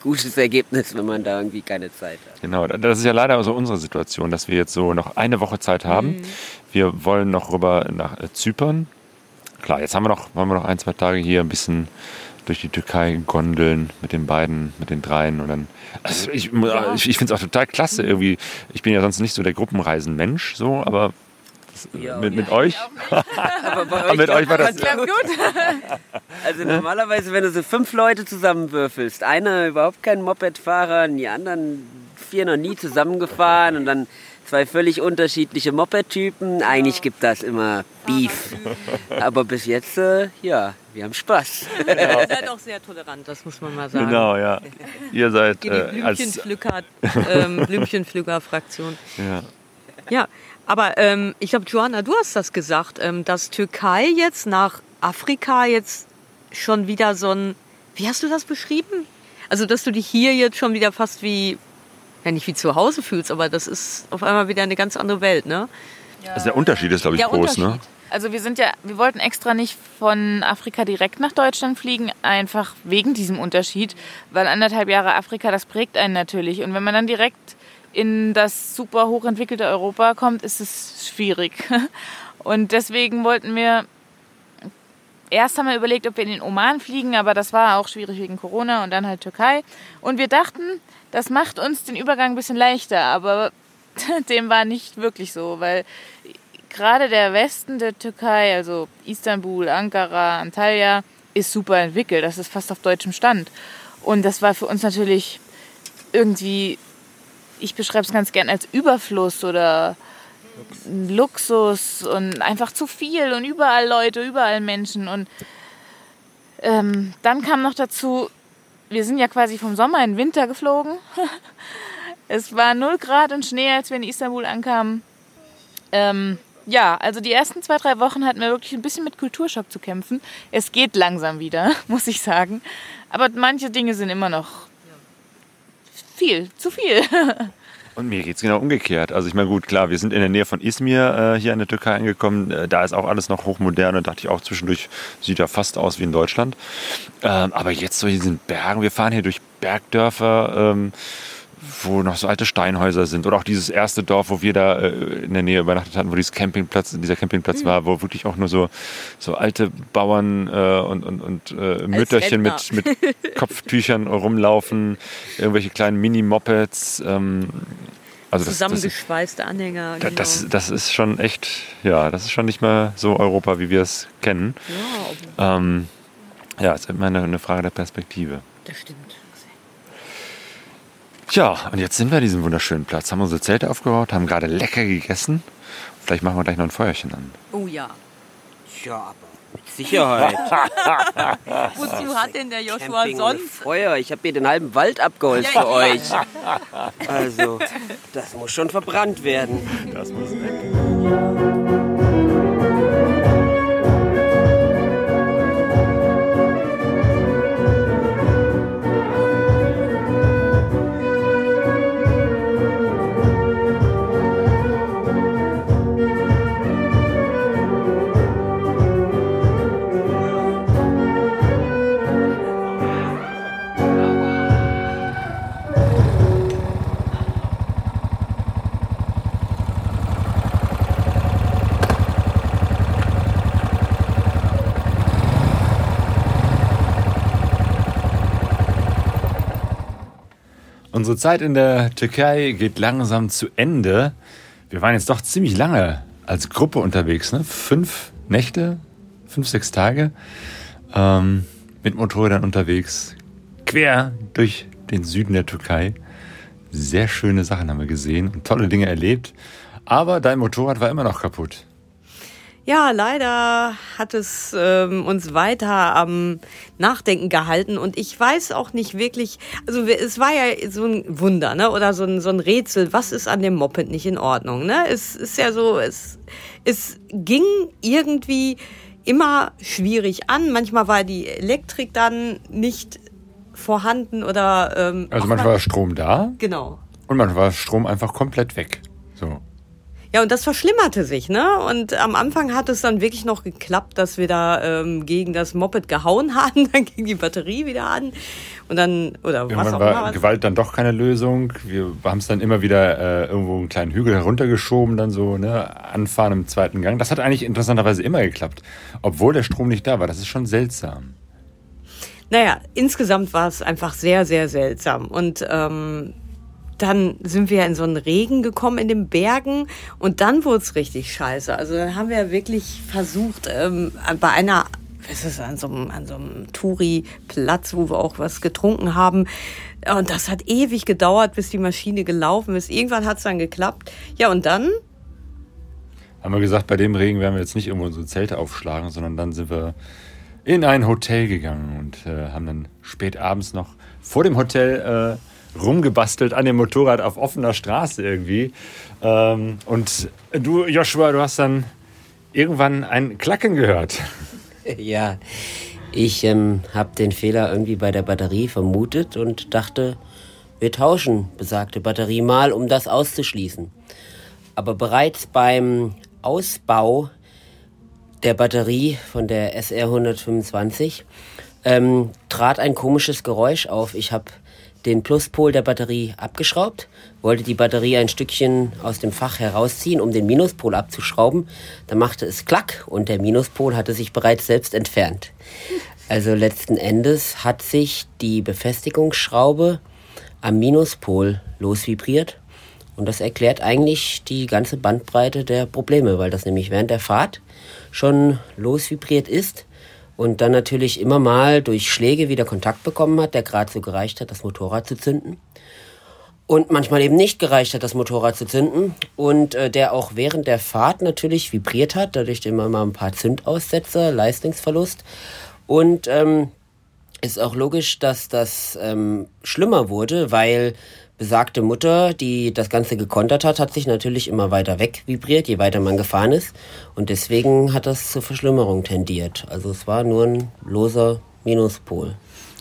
gutes Ergebnis, wenn man da irgendwie keine Zeit hat. Genau, das ist ja leider so unsere Situation, dass wir jetzt so noch eine Woche Zeit haben. Wir wollen noch rüber nach Zypern. Klar, jetzt haben wir noch, wollen wir noch ein, zwei Tage hier ein bisschen durch die Türkei gondeln mit den beiden, mit den dreien und dann. Also ich ich, ich finde es auch total klasse irgendwie. Ich bin ja sonst nicht so der Gruppenreisen-Mensch, so, aber das, Ja, mit, mit euch, Aber Aber mit euch war das- klappt gut. Also normalerweise, wenn du so fünf Leute zusammenwürfelst, einer überhaupt kein Mopedfahrer, und die anderen vier noch nie zusammengefahren und dann zwei völlig unterschiedliche Moped-Typen, eigentlich gibt das immer Beef. Aber bis jetzt, äh, ja, wir haben Spaß. Ihr seid auch sehr tolerant, das muss man mal sagen. genau, ja. Ihr seid die äh, als Blümchenpflücker, ähm, Blümchenpflücker-Fraktion. ja, Ja, aber ähm, ich glaube, Joanna, du hast das gesagt, ähm, dass Türkei jetzt nach Afrika jetzt schon wieder so ein, wie hast du das beschrieben? Also, dass du dich hier jetzt schon wieder fast wie, ja nicht wie zu Hause fühlst, aber das ist auf einmal wieder eine ganz andere Welt, ne? also der Unterschied ist glaube ich Der groß, ne? Also wir sind ja, wir wollten extra nicht von Afrika direkt nach Deutschland fliegen, einfach wegen diesem Unterschied, weil anderthalb Jahre Afrika, das prägt einen natürlich. Und wenn man dann direkt in das super hochentwickelte Europa kommt, ist es schwierig. Und deswegen wollten wir, erst haben wir überlegt, ob wir in den Oman fliegen, aber das war auch schwierig wegen Corona und dann halt Türkei. Und wir dachten, das macht uns den Übergang ein bisschen leichter, aber dem war nicht wirklich so, weil gerade der Westen der Türkei, also Istanbul, Ankara, Antalya, ist super entwickelt. Das ist fast auf deutschem Stand. Und das war für uns natürlich irgendwie, ich beschreibe es ganz gern als Überfluss oder Luxus und einfach zu viel und überall Leute, überall Menschen. Und ähm, dann kam noch dazu, wir sind ja quasi vom Sommer in den Winter geflogen. es war 0 Grad und Schnee, als wir in Istanbul ankamen. Ähm, Ja, also die ersten zwei, drei Wochen hatten wir wirklich ein bisschen mit Kulturschock zu kämpfen. Es geht langsam wieder, muss ich sagen. Aber manche Dinge sind immer noch viel, zu viel. Und mir geht es genau umgekehrt. Also ich meine, gut, klar, wir sind in der Nähe von Izmir äh, hier in der Türkei angekommen. Äh, da ist auch alles noch hochmodern und dachte ich auch zwischendurch, sieht ja fast aus wie in Deutschland. Ähm, aber jetzt so in diesen Bergen, wir fahren hier durch Bergdörfer. Ähm, wo noch so alte Steinhäuser sind. Oder auch dieses erste Dorf, wo wir da äh, in der Nähe übernachtet hatten, wo dieses Campingplatz, dieser Campingplatz mhm. war, wo wirklich auch nur so, so alte Bauern äh, und, und, und äh, Mütterchen mit, mit Kopftüchern rumlaufen, irgendwelche kleinen Mini-Mopeds. Ähm, also Zusammengeschweißte Anhänger. Genau. Das, das ist schon echt, ja, das ist schon nicht mehr so Europa, wie wir es kennen. Ja, ähm, ja, ist immer eine, eine Frage der Perspektive. Das stimmt. Ja, und jetzt sind wir an diesem wunderschönen Platz, haben unsere Zelte aufgebaut, haben gerade lecker gegessen. Vielleicht machen wir gleich noch ein Feuerchen an. Oh ja. Ja, aber mit Sicherheit. Wozu hat denn der Joshua Camping sonst? Feuer. Ich habe hier den halben Wald abgeholzt Ja, für ja. euch. Also, das muss schon verbrannt werden. Das muss weg. Unsere Zeit in der Türkei geht langsam zu Ende. Wir waren jetzt doch ziemlich lange als Gruppe unterwegs, ne? Fünf Nächte, fünf, sechs Tage ähm, mit Motorrädern unterwegs, quer durch den Süden der Türkei. Sehr schöne Sachen haben wir gesehen und tolle Dinge erlebt. Aber dein Motorrad war immer noch kaputt. Ja, leider hat es ähm, uns weiter am Nachdenken gehalten und ich weiß auch nicht wirklich, also es war ja so ein Wunder, ne, oder so ein, so ein Rätsel, was ist an dem Moped nicht in Ordnung, ne? Es ist ja so, es, es ging irgendwie immer schwierig an, manchmal war die Elektrik dann nicht vorhanden oder ähm, Also manchmal war Strom da genau. und manchmal war Strom einfach komplett weg. So. Ja, und das verschlimmerte sich, ne? Und am Anfang hat es dann wirklich noch geklappt, dass wir da ähm, gegen das Moped gehauen haben, dann ging die Batterie wieder an und dann, oder was Irgendwann auch war immer. was- Gewalt dann doch keine Lösung. Wir haben es dann immer wieder äh, irgendwo einen kleinen Hügel heruntergeschoben, dann so, ne, anfahren im zweiten Gang. Das hat eigentlich interessanterweise immer geklappt, obwohl der Strom nicht da war. Das ist schon seltsam. Naja, insgesamt war es einfach sehr, sehr seltsam. Und ähm, dann sind wir in so einen Regen gekommen in den Bergen und dann wurde es richtig scheiße. Also dann haben wir wirklich versucht, ähm, bei einer, was ist an so einem, an so einem Touri-Platz, wo wir auch was getrunken haben. Und das hat ewig gedauert, bis die Maschine gelaufen ist. Irgendwann hat es dann geklappt. Ja, und dann Haben wir gesagt, bei dem Regen werden wir jetzt nicht irgendwo unsere Zelte aufschlagen, sondern dann sind wir in ein Hotel gegangen und äh, haben dann spät abends noch vor dem Hotel äh, rumgebastelt an dem Motorrad auf offener Straße irgendwie. Ähm, und du, Joshua, du hast dann irgendwann ein Klacken gehört. Ja, ich ähm, habe den Fehler irgendwie bei der Batterie vermutet und dachte, wir tauschen besagte Batterie mal, um das auszuschließen. Aber bereits beim Ausbau der Batterie von der SR 125 ähm, trat ein komisches Geräusch auf. Ich habe den Pluspol der Batterie abgeschraubt, wollte die Batterie ein Stückchen aus dem Fach herausziehen, um den Minuspol abzuschrauben. Da machte es Klack und der Minuspol hatte sich bereits selbst entfernt. Also letzten Endes hat sich die Befestigungsschraube am Minuspol losvibriert. Und das erklärt eigentlich die ganze Bandbreite der Probleme, weil das nämlich während der Fahrt schon losvibriert ist und dann natürlich immer mal durch Schläge wieder Kontakt bekommen hat, der gerade so gereicht hat, das Motorrad zu zünden. Und manchmal eben nicht gereicht hat, das Motorrad zu zünden. Und äh, der auch während der Fahrt natürlich vibriert hat, dadurch immer mal ein paar Zündaussetzer, Leistungsverlust. Und ähm, ist auch logisch, dass das ähm, schlimmer wurde, weil besagte Mutter, die das Ganze gekontert hat, hat sich natürlich immer weiter weg vibriert, je weiter man gefahren ist. Und deswegen hat das zur Verschlimmerung tendiert. Also es war nur ein loser Minuspol.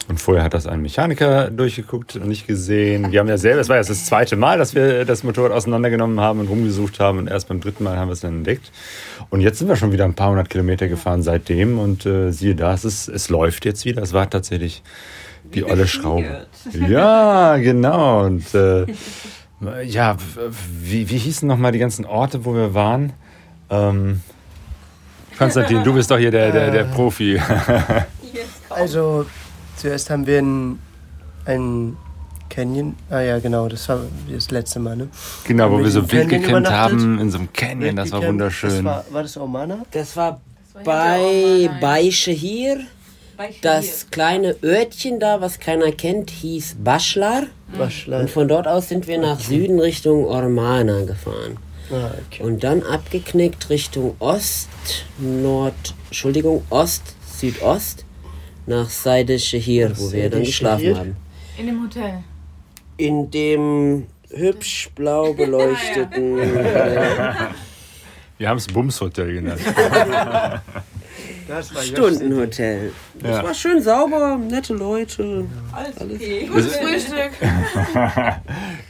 Und vorher hat das ein Mechaniker durchgeguckt und nicht gesehen. Wir haben ja selber, es war jetzt das zweite Mal, dass wir das Motorrad auseinandergenommen haben und rumgesucht haben. Und erst beim dritten Mal haben wir es dann entdeckt. Und jetzt sind wir schon wieder ein paar hundert Kilometer gefahren seitdem. Und äh, siehe da, es, ist, es läuft jetzt wieder. Es war tatsächlich die olle Schraube. Ja, genau. Und äh, ja, wie, wie hießen nochmal die ganzen Orte, wo wir waren? Ähm, Konstantin, du bist doch hier der, der, der Profi. Also, zuerst haben wir ein, ein Canyon. Ah ja, genau, das war das letzte Mal, ne? Genau, wo wir so wild übernachtet. haben, in so einem Canyon, das war Wild wunderschön. Das war, war das Omana? Das war bei, bei Shahir. Das kleine Örtchen da, was keiner kennt, hieß Bashlar. Waschlein. Und von dort aus sind wir nach Süden Richtung Ormana gefahren. Ah, okay. Und dann abgeknickt Richtung Ost, Nord, Entschuldigung, Ost, Südost nach Seide Shahir, wo wir dann geschlafen haben. In dem Hotel. In dem hübsch blau beleuchteten. Wir haben es Bumshotel genannt. Das war Stundenhotel. Das Ja. war schön sauber, nette Leute. Gutes Frühstück.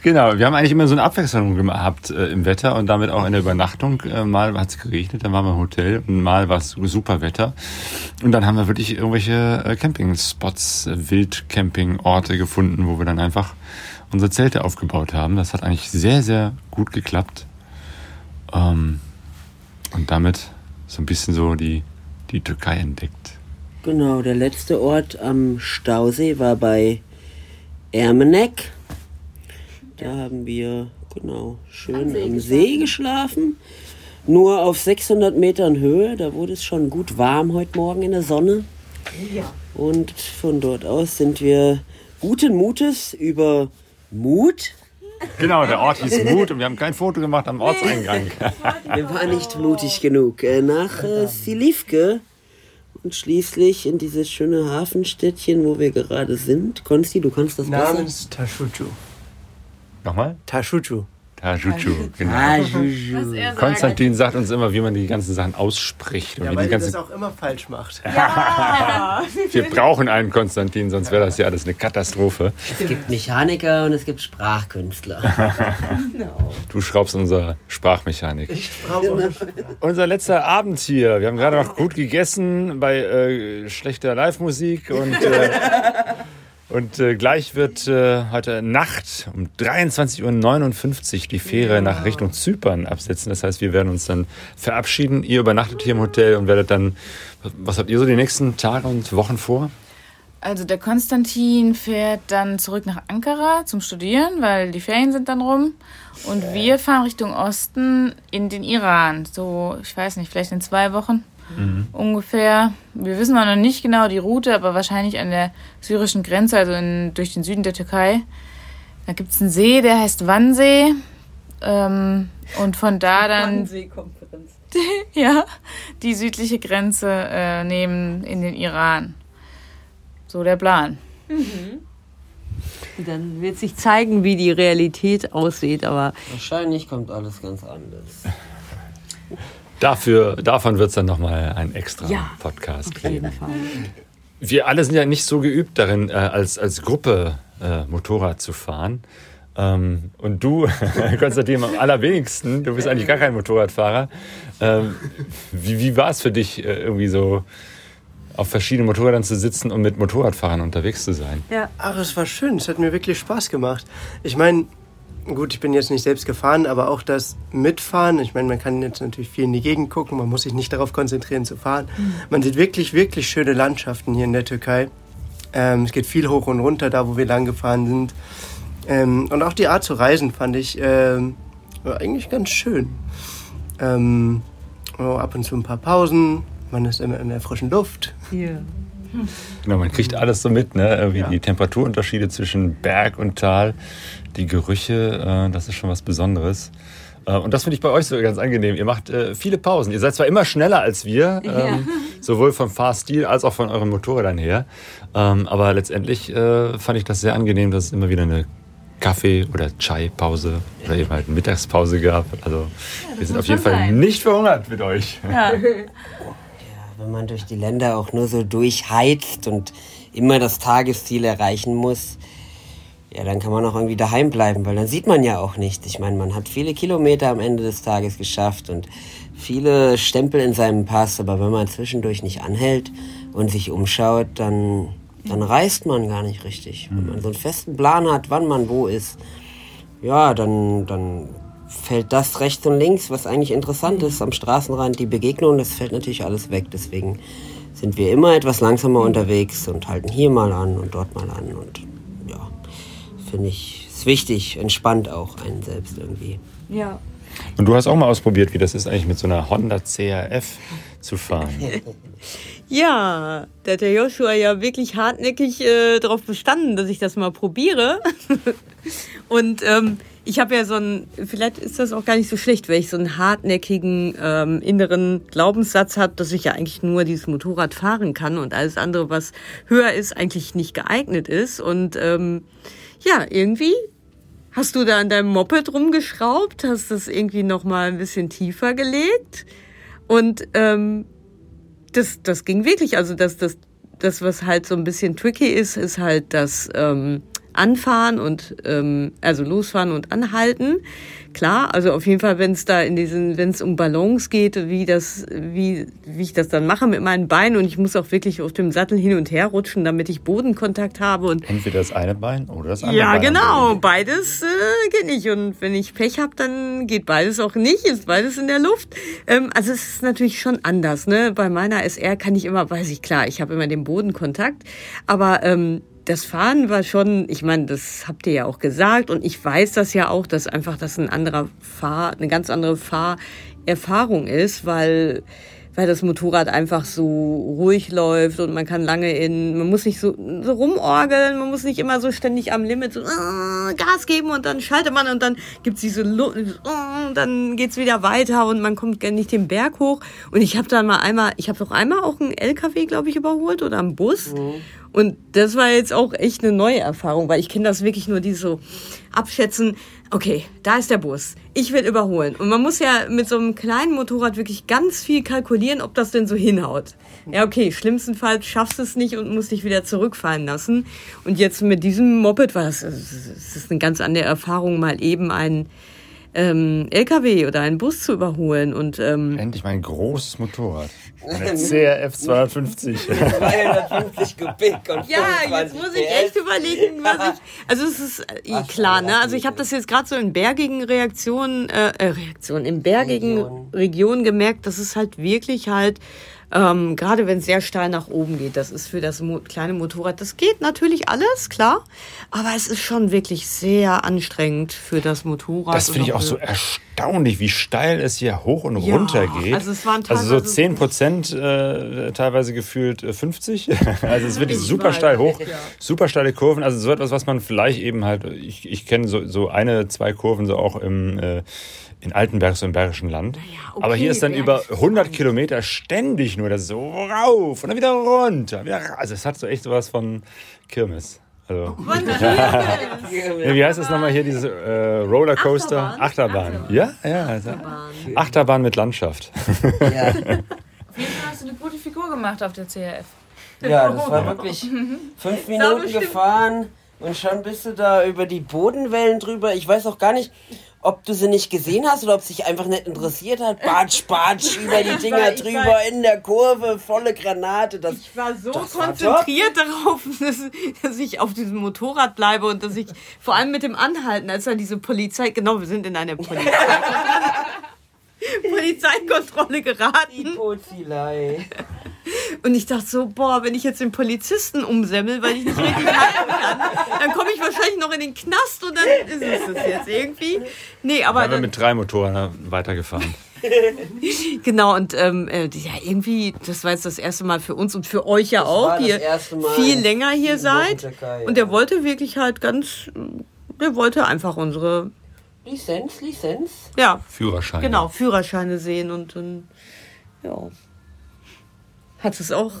Genau, wir haben eigentlich immer so eine Abwechslung gehabt äh, im Wetter und damit auch in der Übernachtung. Äh, mal hat es geregnet, dann waren wir im Hotel und mal war es super Wetter. Und dann haben wir wirklich irgendwelche äh, Campingspots, äh, Wildcampingorte gefunden, wo wir dann einfach unsere Zelte aufgebaut haben. Das hat eigentlich sehr, sehr gut geklappt. Ähm, und damit so ein bisschen so die, die Türkei entdeckt. Genau, der letzte Ort am Stausee war bei Ermenek. Da haben wir, genau, schön am See, geschlafen. Nur auf 600 Metern Höhe, da wurde es schon gut warm heute Morgen in der Sonne. Und von dort aus sind wir guten Mutes über Mut. Genau, der Ort hieß Mut und wir haben kein Foto gemacht am Ortseingang. Wir waren nicht mutig genug. äh, Nach äh, Silivke und schließlich in dieses schöne Hafenstädtchen, wo wir gerade sind. Konsti, du kannst das besser? Namens Tashuchu. Nochmal? Tashuchu. Tajuju, genau. Ah, Juju. Konstantin sagt uns immer, wie man die ganzen Sachen ausspricht. Und Ja, wie weil die ihr das ganzen, auch immer falsch macht. wir brauchen einen Konstantin, sonst wäre das ja alles eine Katastrophe. Es gibt Mechaniker und es gibt Sprachkünstler. Du schraubst unser Sprachmechanik. Ich brauche Unser letzter Abend hier. Wir haben gerade noch gut gegessen bei äh, schlechter Live-Musik und, äh, und äh, gleich wird äh, heute Nacht um 23.59 Uhr die Fähre nach Richtung Zypern absetzen. Das heißt, wir werden uns dann verabschieden. Ihr übernachtet hier im Hotel und werdet dann, was habt ihr so die nächsten Tage und Wochen vor? Also der Konstantin fährt dann zurück nach Ankara zum Studieren, weil die Ferien sind dann rum. Und wir fahren Richtung Osten in den Iran. So, ich weiß nicht, vielleicht in zwei Wochen ungefähr. Wir wissen auch noch nicht genau die Route, aber wahrscheinlich an der syrischen Grenze, also in, durch den Süden der Türkei. Da gibt es einen See, der heißt Wannsee. Ähm, und von da dann Seekonferenz. ja, die südliche Grenze äh, nehmen in den Iran. So der Plan. Dann wird sich zeigen, wie die Realität aussieht, aber Wahrscheinlich kommt alles ganz anders. Dafür, davon wird es dann nochmal einen extra Ja, Podcast auf jeden geben. Fall. Wir alle sind ja nicht so geübt darin, äh, als, als Gruppe äh, Motorrad zu fahren. Ähm, und du, Konstantin, am allerwenigsten, du bist eigentlich gar kein Motorradfahrer. Ähm, wie wie war es für dich, äh, irgendwie so auf verschiedenen Motorrädern zu sitzen und mit Motorradfahrern unterwegs zu sein? Ach, es war schön. Es hat mir wirklich Spaß gemacht. Ich meine, gut, ich bin jetzt nicht selbst gefahren, aber auch das Mitfahren. Ich meine, man kann jetzt natürlich viel in die Gegend gucken. Man muss sich nicht darauf konzentrieren zu fahren. Man sieht wirklich, wirklich schöne Landschaften hier in der Türkei. Ähm, es geht viel hoch und runter, da wo wir lang gefahren sind. Ähm, und auch die Art zu reisen fand ich ähm, eigentlich ganz schön. Ähm, oh, ab und zu ein paar Pausen. Man ist immer in der frischen Luft. Hier. Genau, man kriegt alles so mit, ne? Irgendwie die Temperaturunterschiede zwischen Berg und Tal, die Gerüche, äh, das ist schon was Besonderes. Äh, und das finde ich bei euch so ganz angenehm. Ihr macht äh, viele Pausen. Ihr seid zwar immer schneller als wir, ähm, sowohl vom Fahrstil als auch von euren Motorrädern her. Ähm, aber letztendlich äh, fand ich das sehr angenehm, dass es immer wieder eine Kaffee oder Chai-Pause oder eben halt Mittagspause gab. Also wir sind auf jeden Fall sein. nicht verhungert mit euch. Ja. Wenn man durch die Länder auch nur so durchheizt und immer das Tagesziel erreichen muss, ja, dann kann man auch irgendwie daheim bleiben, weil dann sieht man ja auch nichts. Ich meine, man hat viele Kilometer am Ende des Tages geschafft und viele Stempel in seinem Pass, aber wenn man zwischendurch nicht anhält und sich umschaut, dann, dann reist man gar nicht richtig. Wenn man so einen festen Plan hat, wann man wo ist, ja, dann, dann fällt das rechts und links, was eigentlich interessant ist am Straßenrand, die Begegnung, das fällt natürlich alles weg. Deswegen sind wir immer etwas langsamer unterwegs und halten hier mal an und dort mal an. Und ja, finde ich, ist wichtig, entspannt auch einen selbst irgendwie. Ja. Und du hast auch mal ausprobiert, wie das ist eigentlich mit so einer Honda CRF zu fahren. Ja, da hat der Joshua ja wirklich hartnäckig äh, darauf bestanden, dass ich das mal probiere. Und ähm, ich habe ja so einen, vielleicht ist das auch gar nicht so schlecht, weil ich so einen hartnäckigen ähm, inneren Glaubenssatz habe, dass ich ja eigentlich nur dieses Motorrad fahren kann und alles andere, was höher ist, eigentlich nicht geeignet ist. Und ähm, ja, irgendwie hast du da an deinem Moped rumgeschraubt, hast das irgendwie noch mal ein bisschen tiefer gelegt und ähm, das, das ging wirklich. Also das, das, das, was halt so ein bisschen tricky ist, ist halt das ähm, Anfahren und ähm, also losfahren und anhalten. Klar, also auf jeden Fall, wenn es da in diesen, wenn es um Ballons geht, wie das, wie, wie ich das dann mache mit meinen Beinen und ich muss auch wirklich auf dem Sattel hin und her rutschen, damit ich Bodenkontakt habe und Entweder das eine Bein oder das andere ja, Bein. genau. Beides äh, geht nicht. Und wenn ich Pech habe, dann geht beides auch nicht. Ist beides in der Luft. Ähm, also es ist natürlich schon anders. Ne? Bei meiner SR kann ich immer, weiß ich klar, ich habe immer den Bodenkontakt. Aber ähm, das Fahren war schon, ich meine, das habt ihr ja auch gesagt und ich weiß das ja auch, dass einfach das ein anderer Fahr, eine ganz andere Fahrerfahrung ist, weil weil das Motorrad einfach so ruhig läuft und man kann lange in, man muss nicht so, so rumorgeln, man muss nicht immer so ständig am Limit so äh, Gas geben und dann schaltet man und dann gibt's diese Lu und dann geht's wieder weiter und man kommt nicht den Berg hoch. Und ich habe dann mal einmal, ich habe doch einmal auch einen LKW, glaube ich, überholt oder einen Bus. Und das war jetzt auch echt eine neue Erfahrung, weil ich kenne das wirklich nur die so abschätzen, okay, da ist der Bus, ich will überholen. Und man muss ja mit so einem kleinen Motorrad wirklich ganz viel kalkulieren, ob das denn so hinhaut. Ja, okay, schlimmstenfalls schaffst du es nicht und musst dich wieder zurückfallen lassen. Und jetzt mit diesem Moped war das, es ist eine ganz andere Erfahrung, mal eben einen ähm, LKW oder einen Bus zu überholen. Und ähm, Endlich mein großes Motorrad. Eine CRF 250. 250 Kubik und Ja, jetzt 25 muss ich echt überlegen, was ich. Also es ist äh, Ach, klar, ne? Also ich habe das jetzt gerade so in bergigen Reaktionen, äh, äh, Reaktionen, in bergigen. Regionen gemerkt, dass es halt wirklich halt, ähm, gerade wenn es sehr steil nach oben geht, das ist für das Mo kleine Motorrad, das geht natürlich alles, klar, aber es ist schon wirklich sehr anstrengend für das Motorrad. Das finde ich auch so erstaunlich, wie steil es hier hoch und Ja, runter geht. also es waren Also so teilweise- 10 Prozent, äh, teilweise gefühlt äh, 50. also es wird super weiß, steil hoch, ja. super steile Kurven. Also so etwas, was man vielleicht eben halt, ich, ich kenne so, so eine, zwei Kurven so auch im, äh, in Altenberg, so im Bergischen Land. okay, Aber hier ist dann über ist 100 Kilometer ständig nur das so rauf und dann wieder runter. Wieder ra- also es hat so echt sowas von Kirmes. Also, ja, wie heißt das nochmal hier, diese äh, Rollercoaster? Achterbahn. Ja, ja. Also, Achterbahn mit Landschaft. Ja. Auf jeden Fall hast du eine gute Figur gemacht auf der CRF. ja, das war wirklich fünf Minuten gefahren und schon bist du da über die Bodenwellen drüber. Ich weiß auch gar nicht, ob du sie nicht gesehen hast oder ob es dich einfach nicht interessiert hat. Batsch, batsch, über die Dinger war- drüber war- in der Kurve, volle Granate. Das, Ich war so Das war konzentriert darauf, dass, dass ich auf diesem Motorrad bleibe und dass ich vor allem mit dem Anhalten, als dann diese Polizei, genau, wir sind in eine Polizei, Polizeikontrolle geraten die Pozilei. und ich dachte so, boah, wenn ich jetzt den Polizisten umsemmel, weil ich nicht richtig halten kann, dann komme ich wahrscheinlich noch in den Knast und dann ist es das jetzt irgendwie. Nee, aber haben wir dann, mit drei Motoren weitergefahren. genau und ähm, äh, ja irgendwie, das war jetzt das erste Mal für uns und für euch ja auch, das die ihr erste Mal viel länger hier seid. Türkei, Und ja. der wollte wirklich halt ganz, der wollte einfach unsere, Lizenz, Lizenz. ja, Führerschein. genau, Führerscheine sehen und dann, ja. Hat es auch.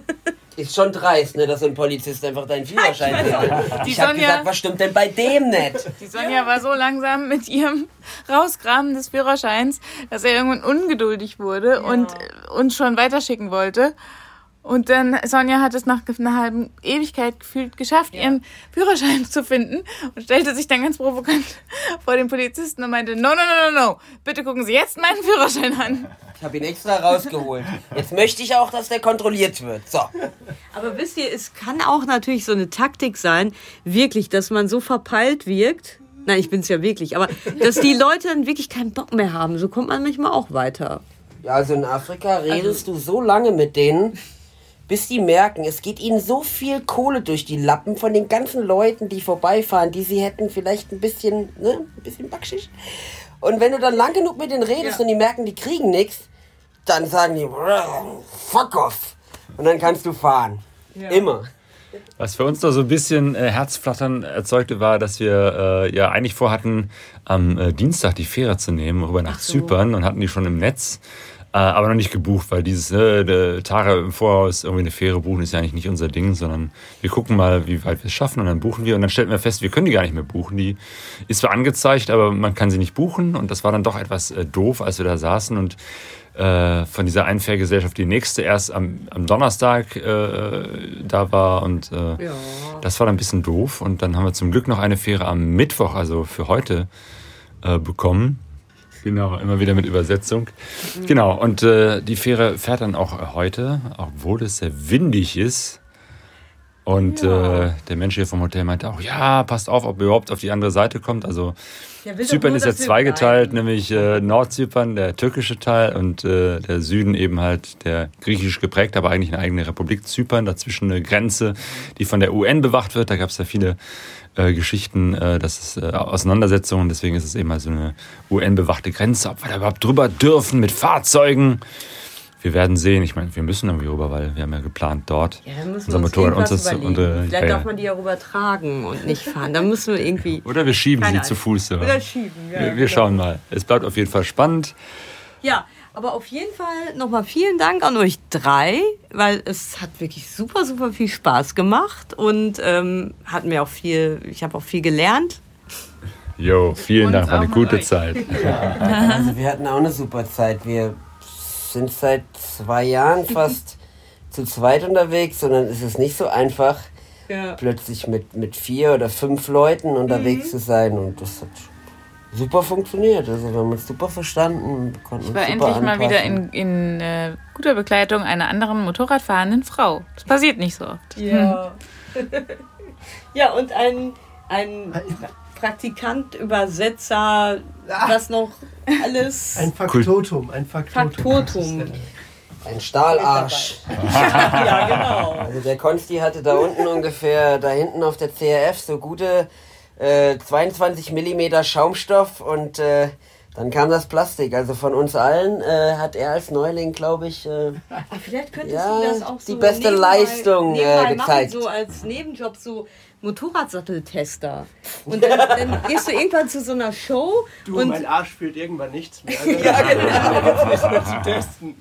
Ist schon dreist, ne, dass so ein Polizist einfach deinen Führerschein will. Die Ich hab Sonja- gesagt, was stimmt denn bei dem nicht? Die Sonja war so langsam mit ihrem Rauskramen des Führerscheins, dass er irgendwann ungeduldig wurde und äh, uns schon weiterschicken wollte. Und dann, Sonja hat es nach einer halben Ewigkeit gefühlt geschafft, ihren Führerschein zu finden und stellte sich dann ganz provokant vor den Polizisten und meinte, no, no, no, no, no, bitte gucken Sie jetzt meinen Führerschein an. Ich habe ihn extra rausgeholt. Jetzt möchte ich auch, dass der kontrolliert wird. So. Aber wisst ihr, es kann auch natürlich so eine Taktik sein, wirklich, dass man so verpeilt wirkt. Nein, ich bin's ja wirklich, aber dass die Leute dann wirklich keinen Bock mehr haben. So kommt man manchmal auch weiter. Ja, also in Afrika redest du so lange mit denen, bis die merken, es geht ihnen so viel Kohle durch die Lappen von den ganzen Leuten, die vorbeifahren, die sie hätten vielleicht ein bisschen, ne, ein bisschen backschisch. Und wenn du dann lang genug mit denen redest und die merken, die kriegen nichts, dann sagen die, fuck off. Und dann kannst du fahren. Immer. Was für uns noch so ein bisschen äh, Herzflattern erzeugte, war, dass wir äh, ja eigentlich vorhatten, am äh, Dienstag die Fähre zu nehmen, rüber nach Zypern und hatten die schon im Netz, aber noch nicht gebucht, weil dieses äh, der Tage im Voraus irgendwie eine Fähre buchen ist ja eigentlich nicht unser Ding, sondern wir gucken mal, wie weit wir es schaffen und dann buchen wir. Und dann stellten wir fest, wir können die gar nicht mehr buchen. Die ist zwar angezeigt, aber man kann sie nicht buchen. Und das war dann doch etwas äh, doof, als wir da saßen. Und äh, von dieser einen Fährgesellschaft die nächste erst am, am Donnerstag äh, da war. Und äh, das war dann ein bisschen doof. Und dann haben wir zum Glück noch eine Fähre am Mittwoch, also für heute, äh, bekommen. Genau, immer wieder mit Übersetzung. Genau, und äh, die Fähre fährt dann auch heute, obwohl es sehr windig ist. Und äh, der Mensch hier vom Hotel meinte auch, ja, passt auf, ob ihr überhaupt auf die andere Seite kommt. Also Zypern ist jetzt zweigeteilt, nämlich äh, Nordzypern, der türkische Teil, und äh, der Süden eben halt der griechisch geprägte, aber eigentlich eine eigene Republik Zypern. Dazwischen eine Grenze, die von der UN bewacht wird. Da gab es ja viele äh, Geschichten, äh, das ist äh, Auseinandersetzungen. Deswegen ist es eben halt so eine UN-bewachte Grenze, ob wir da überhaupt drüber dürfen mit Fahrzeugen. Wir werden sehen. Ich meine, wir müssen irgendwie rüber, weil wir haben ja geplant dort. Ja, dann müssen unser wir uns Motorrad uns das Vielleicht ja, ja. darf man die ja rübertragen und nicht fahren. Dann müssen wir irgendwie... Oder wir schieben sie zu Ahnung. Fuß. Ja. Oder schieben, ja, wir, wir genau. schauen mal. Es bleibt auf jeden Fall spannend. Ja, aber auf jeden Fall nochmal vielen Dank an euch drei, weil es hat wirklich super, super viel Spaß gemacht und ähm, hat mir auch viel, ich habe auch viel gelernt. Jo, vielen Uns Dank, war eine gute euch. Zeit. Also wir hatten auch eine super Zeit. Wir sind seit zwei Jahren fast zu zweit unterwegs und dann ist es nicht so einfach, Ja. plötzlich mit, mit vier oder fünf Leuten unterwegs zu sein und das hat super funktioniert. Also wir haben uns super verstanden. Konnten Ich war endlich mal wieder anpassen. in, in äh, guter Begleitung einer anderen Motorradfahrenden Frau. Das passiert nicht so oft. Ja. ja, und ein, ein Praktikant, Übersetzer, was noch alles. Ein Faktotum, ein Faktotum. Faktotum. Ein Stahlarsch. ja, genau. Also der Konsti hatte da unten ungefähr, da hinten auf der CRF so gute äh, 22 mm Schaumstoff und äh, dann kam das Plastik. Also von uns allen äh, hat er als Neuling, glaube ich, äh, Aber vielleicht könntest Ja, du das auch so die beste nebenbei- Leistung, äh, nebenbei gezeigt. Machen, so als Nebenjob, so Motorradsatteltester. Und dann, dann gehst du irgendwann zu so einer Show Du, und mein Arsch fühlt irgendwann nichts mehr. Also, ja, genau. Jetzt nicht mehr zu testen.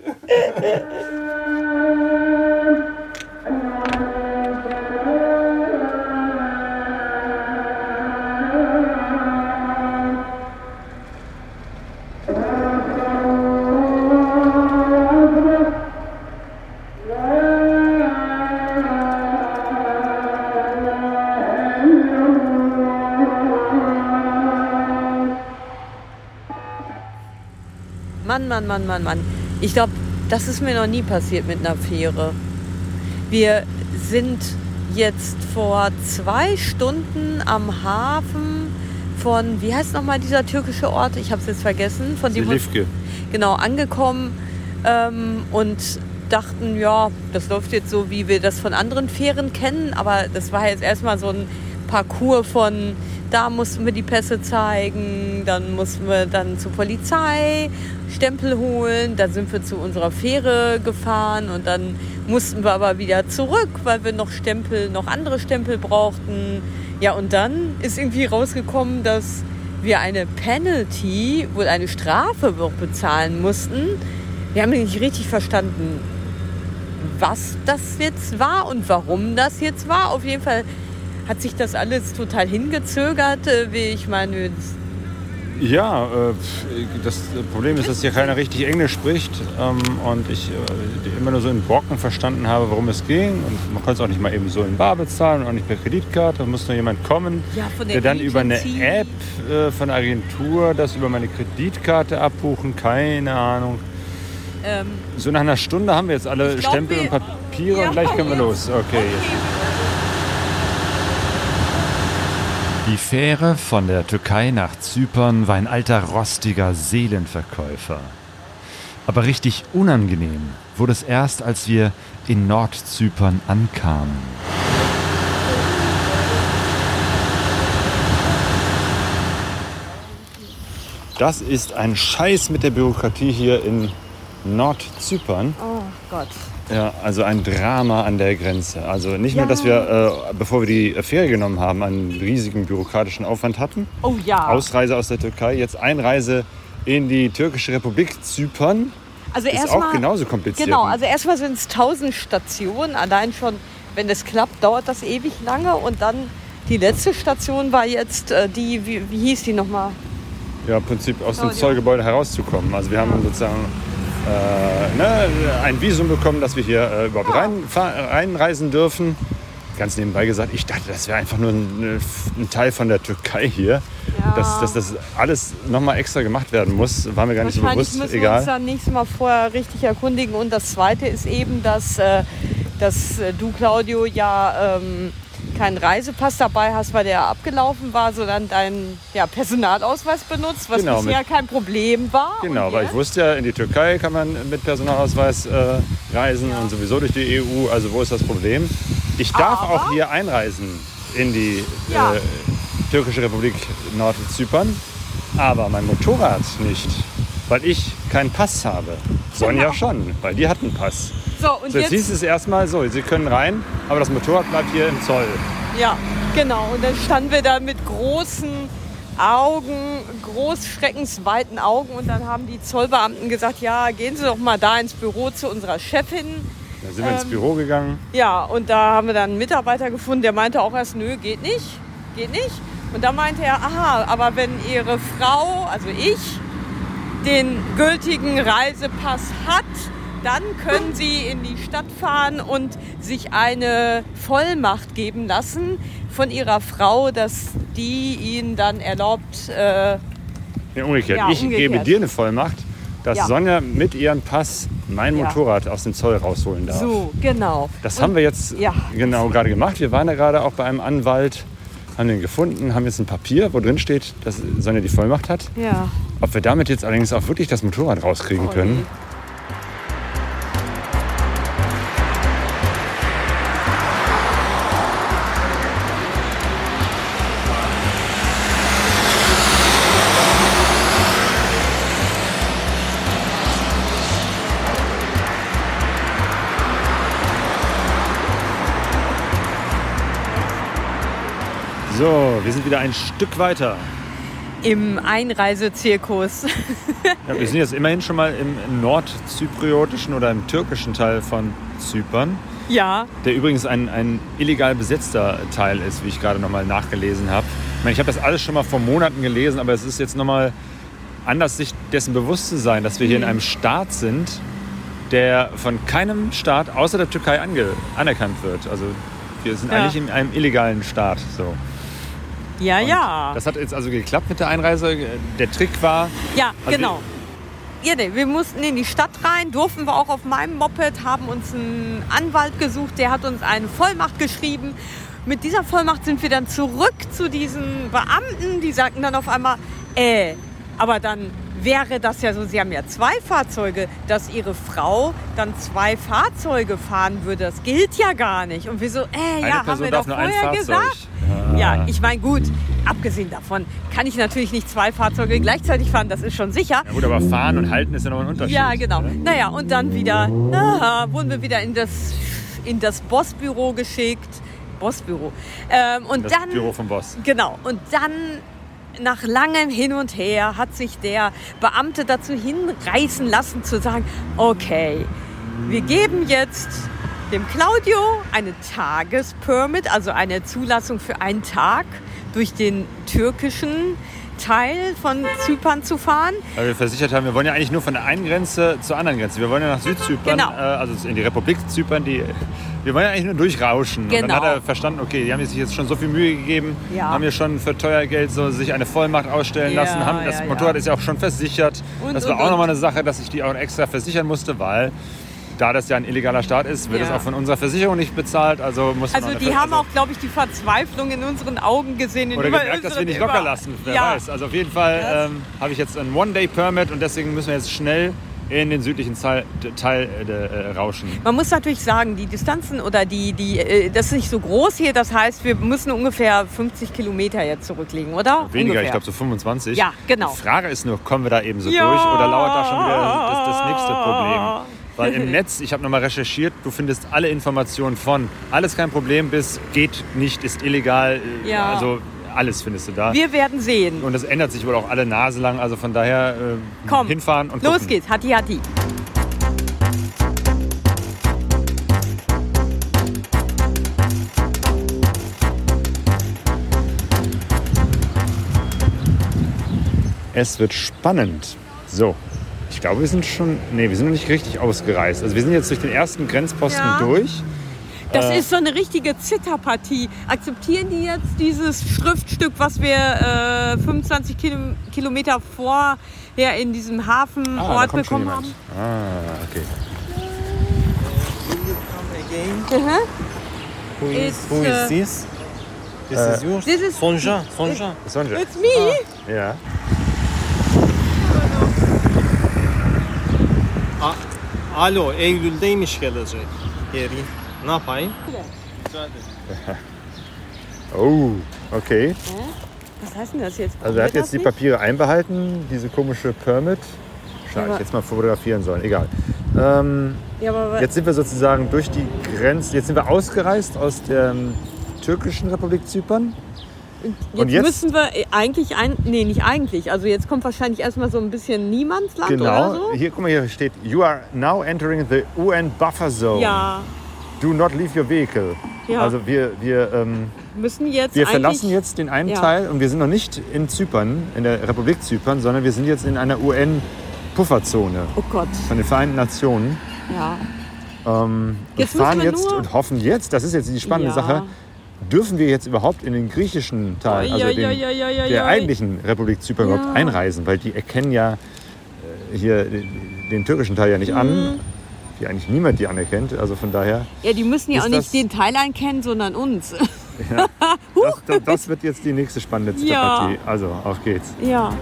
Mann, Mann, Mann, Mann. Ich glaube, das ist mir noch nie passiert mit einer Fähre. Wir sind jetzt vor zwei Stunden am Hafen von, wie heißt nochmal dieser türkische Ort? Ich habe es jetzt vergessen. Von dem Silifke. genau angekommen ähm, und dachten, ja, das läuft jetzt so, wie wir das von anderen Fähren kennen, aber das war jetzt erstmal so ein Parcours von, da mussten wir die Pässe zeigen, dann mussten wir dann zur Polizei Stempel holen, dann sind wir zu unserer Fähre gefahren und dann mussten wir aber wieder zurück, weil wir noch Stempel, noch andere Stempel brauchten. Ja, und dann ist irgendwie rausgekommen, dass wir eine Penalty, wohl eine Strafe bezahlen mussten. Wir haben nicht richtig verstanden. was das jetzt war und warum das jetzt war. Auf jeden Fall hat sich das alles total hingezögert. Äh, Wie ich meine, Ja, äh, das Problem ist, dass hier keiner richtig Englisch spricht ähm, und ich äh, immer nur so in Brocken verstanden habe, worum es ging. Und man konnte es auch nicht mal eben so in Bar bezahlen und auch nicht per Kreditkarte. Da muss nur jemand kommen, Ja, der dann über eine. App von der Agentur das über meine Kreditkarte abbuchen. Keine Ahnung. ähm, So nach einer Stunde haben wir jetzt alle glaub, Stempel und Papiere Ja, und gleich können wir los. Okay. Die Fähre von der Türkei nach Zypern war ein alter, rostiger Seelenverkäufer. Aber richtig unangenehm wurde es erst, als wir in Nordzypern ankamen. Das ist ein Scheiß mit der Bürokratie hier in Nordzypern. oh Gott. Ja, also ein Drama an der Grenze. Also nicht nur, dass wir, äh, bevor wir die Fähre genommen haben, einen riesigen bürokratischen Aufwand hatten. Oh ja. Ausreise aus der Türkei, jetzt Einreise in die türkische Republik Zypern. also Ist erst auch mal- genauso kompliziert. Genau, also erstmal sind es 1000 Stationen. Allein schon, wenn es klappt, dauert das ewig lange. Und dann die letzte Station war jetzt äh, die, wie, wie hieß die nochmal? ja, im Prinzip aus dem Claudia. Zollgebäude herauszukommen. Also wir haben sozusagen ne, ein Visum bekommen, dass wir hier äh, überhaupt rein, reinreisen dürfen. Ganz nebenbei gesagt, ich dachte, das wäre einfach nur ein, ein Teil von der Türkei hier. Ja. Dass, dass das alles nochmal extra gemacht werden muss, war mir gar nicht so bewusst. müssen wir uns Egal. dann nächstes Mal vorher richtig erkundigen. Und das Zweite ist eben, dass, äh, dass äh, du, Claudio, ja ähm, keinen Reisepass dabei hast, weil der abgelaufen war, sondern deinen ja, Personalausweis benutzt, was Genau, bisher mit- kein Problem war. Genau, weil ich wusste ja, in die Türkei kann man mit Personalausweis äh, reisen und sowieso durch die EU. Also wo ist das Problem? Ich darf Aber- auch hier einreisen in die Ja. äh, türkische Republik Nordzypern, aber mein Motorrad nicht, weil ich keinen Pass habe. Sonja Genau. schon, weil die hat einen Pass. So, und So, jetzt jetzt hieß es erstmal so, Sie können rein, aber das Motorrad bleibt hier im Zoll. Ja, genau. Und dann standen wir da mit großen Augen, großschreckensweiten Augen. Und dann haben die Zollbeamten gesagt, ja, gehen Sie doch mal da ins Büro zu unserer Chefin. Da sind wir ins Ähm, Büro gegangen. Ja, und da haben wir dann einen Mitarbeiter gefunden, der meinte auch erst, nö, geht nicht, geht nicht. Und da meinte er, aha, aber wenn Ihre Frau, also ich, den gültigen Reisepass hat, dann können Sie in die Stadt fahren und sich eine Vollmacht geben lassen von Ihrer Frau, dass die Ihnen dann erlaubt, äh, Nee, umgekehrt. Ja, ich umgekehrt. gebe dir eine Vollmacht, dass Ja. Sonja mit ihrem Pass mein Ja. Motorrad aus dem Zoll rausholen darf. so, genau. Das Und- haben wir jetzt ja. genau gerade gemacht. Wir waren da gerade auch bei einem Anwalt, haben den gefunden, haben jetzt ein Papier, wo drin steht, dass Sonja die Vollmacht hat. Ja. Ob wir damit jetzt allerdings auch wirklich das Motorrad rauskriegen Oh, können. nee. So, wir sind wieder ein Stück weiter. Im Einreisezirkus. Ja, wir sind jetzt immerhin schon mal im nordzypriotischen oder im türkischen Teil von Zypern, ja, der übrigens ein, ein illegal besetzter Teil ist, wie ich gerade noch mal nachgelesen habe. Ich meine, ich habe das alles schon mal vor Monaten gelesen, aber es ist jetzt noch mal anders, sich dessen bewusst zu sein, dass wir hier in einem Staat sind, der von keinem Staat außer der Türkei ange anerkannt wird. Also wir sind Ja. eigentlich in einem illegalen Staat. So. Ja, Und ja. Das hat jetzt also geklappt mit der Einreise. Der Trick war, Ja, Also genau. Ja, nee, wir mussten in die Stadt rein, durften wir auch auf meinem Moped, haben uns einen Anwalt gesucht, der hat uns eine Vollmacht geschrieben. Mit dieser Vollmacht sind wir dann zurück zu diesen Beamten, die sagten dann auf einmal, äh, aber dann wäre das ja so, sie haben ja zwei Fahrzeuge, dass ihre Frau dann zwei Fahrzeuge fahren würde, das gilt ja gar nicht. Und wir so, äh, eine ja, haben Person wir doch vorher gesagt. Ja, ich meine, gut, abgesehen davon kann ich natürlich nicht zwei Fahrzeuge gleichzeitig fahren, das ist schon sicher. Ja gut, aber fahren und halten ist ja noch ein Unterschied. Ja, genau. ne? Naja, und dann wieder, ah, wurden wir wieder in das, in das Bossbüro geschickt. Bossbüro. Ähm, und Das dann, Büro vom Boss. genau, und dann nach langem Hin und Her hat sich der Beamte dazu hinreißen lassen zu sagen, okay, Wir geben jetzt dem Claudio eine Tagespermit, also eine Zulassung für einen Tag durch den türkischen Teil von Zypern zu fahren. Weil wir versichert haben, wir wollen ja eigentlich nur von der einen Grenze zur anderen Grenze. Wir wollen ja nach Südzypern, Genau. äh, also in die Republik Zypern. Die, wir wollen ja eigentlich nur durchrauschen. Und dann Genau. hat er verstanden, okay, die haben sich jetzt schon so viel Mühe gegeben, Ja. haben ja schon für teuer Geld so sich eine Vollmacht ausstellen Ja, lassen. Haben, das ja, Motorrad ist ja auch schon versichert. Und, das war und, auch nochmal eine Sache, dass ich die auch extra versichern musste, weil da das ja ein illegaler Staat ist, wird Ja. es auch von unserer Versicherung nicht bezahlt. Also muss Also die haben also- auch, glaube ich, die Verzweiflung in unseren Augen gesehen. in Oder gemerkt, dass wir nicht locker lassen, wer ja. weiß. Also auf jeden Fall ähm, habe ich jetzt einen One-Day-Permit und deswegen müssen wir jetzt schnell in den südlichen Teil, Teil äh, äh, rauschen. Man muss natürlich sagen, die Distanzen oder die, die, äh, das ist nicht so groß hier. Das heißt, wir müssen ungefähr 50 Kilometer jetzt zurücklegen, oder? Weniger, ungefähr. ich glaube so 25. Ja, genau. Die Frage ist nur, kommen wir da eben so Ja. durch oder lauert da schon wieder das, das nächste Problem? Weil im Netz, ich habe nochmal recherchiert, du findest alle Informationen von alles kein Problem bis geht nicht, ist illegal. äh, Ja. Also alles findest du da. Wir werden sehen. und das ändert sich wohl auch alle Nase lang. Also von daher äh, Komm, hinfahren und Los gucken. geht's, Hatti Hatti. Es wird spannend. So, ich glaube, wir sind schon. Nee, wir sind noch nicht richtig ausgereist. Also wir sind jetzt durch den ersten Grenzposten Ja. durch. Das Äh. ist so eine richtige Zitterpartie. Akzeptieren die jetzt dieses Schriftstück, was wir äh, 25 Kilo, Kilometer vorher in diesem Ah, Hafenort schon bekommen haben? Ah, okay. Mhm. Who is, It's, who is uh, this? This uh, is yours? this is- Sonja, Sonja. Sonja. It's me. Ja. Alo, Eylül'deymiş gelecek. Geri. Ne yapayım? Oh, okay. Was heißt denn das jetzt? Also er hat jetzt die Papiere einbehalten, diese komische Permit. Schade, Aber- ich jetzt mal fotografieren sollen. Egal. Ähm? Ja, aber jetzt sind wir sozusagen durch die Grenze. Jetzt sind wir ausgereist aus der ähm, türkischen Republik Zypern. Jetzt, und jetzt- müssen wir äh, eigentlich ein. Nee, nicht eigentlich. Also jetzt kommt wahrscheinlich erstmal so ein bisschen Niemandsland oder Genau. so. Hier, guck mal, hier steht: You are now entering the UN Buffer Zone. Ja, Do not leave your vehicle. Ja. Also wir, wir, ähm, müssen jetzt wir verlassen jetzt den einen Ja. Teil und wir sind noch nicht in Zypern, in der Republik Zypern, sondern wir sind jetzt in einer UN-Pufferzone Oh Gott. von den Vereinten Nationen. Ja. Ähm, Jetzt und fahren jetzt und hoffen jetzt, das ist jetzt die spannende Ja. Sache, dürfen wir jetzt überhaupt in den griechischen Teil, also den, der eigentlichen Republik Zypern Ja. überhaupt einreisen, weil die erkennen ja äh, hier den, türkischen Teil ja nicht Mhm. an, wie eigentlich niemand die anerkennt. Also von daher, Ja, die müssen ja auch nicht den Teil einkennen, sondern uns. das, das, das wird jetzt die nächste spannende Zitterpartie. Also auf geht's. ja.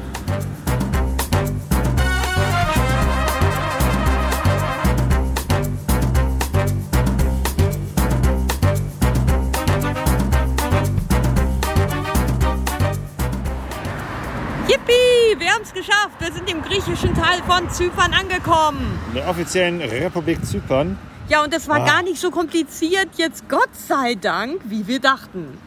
Wir sind im griechischen Teil von Zypern angekommen. In der offiziellen Republik Zypern. Ja, und das war Ah. gar nicht so kompliziert, jetzt Gott sei Dank, wie wir dachten.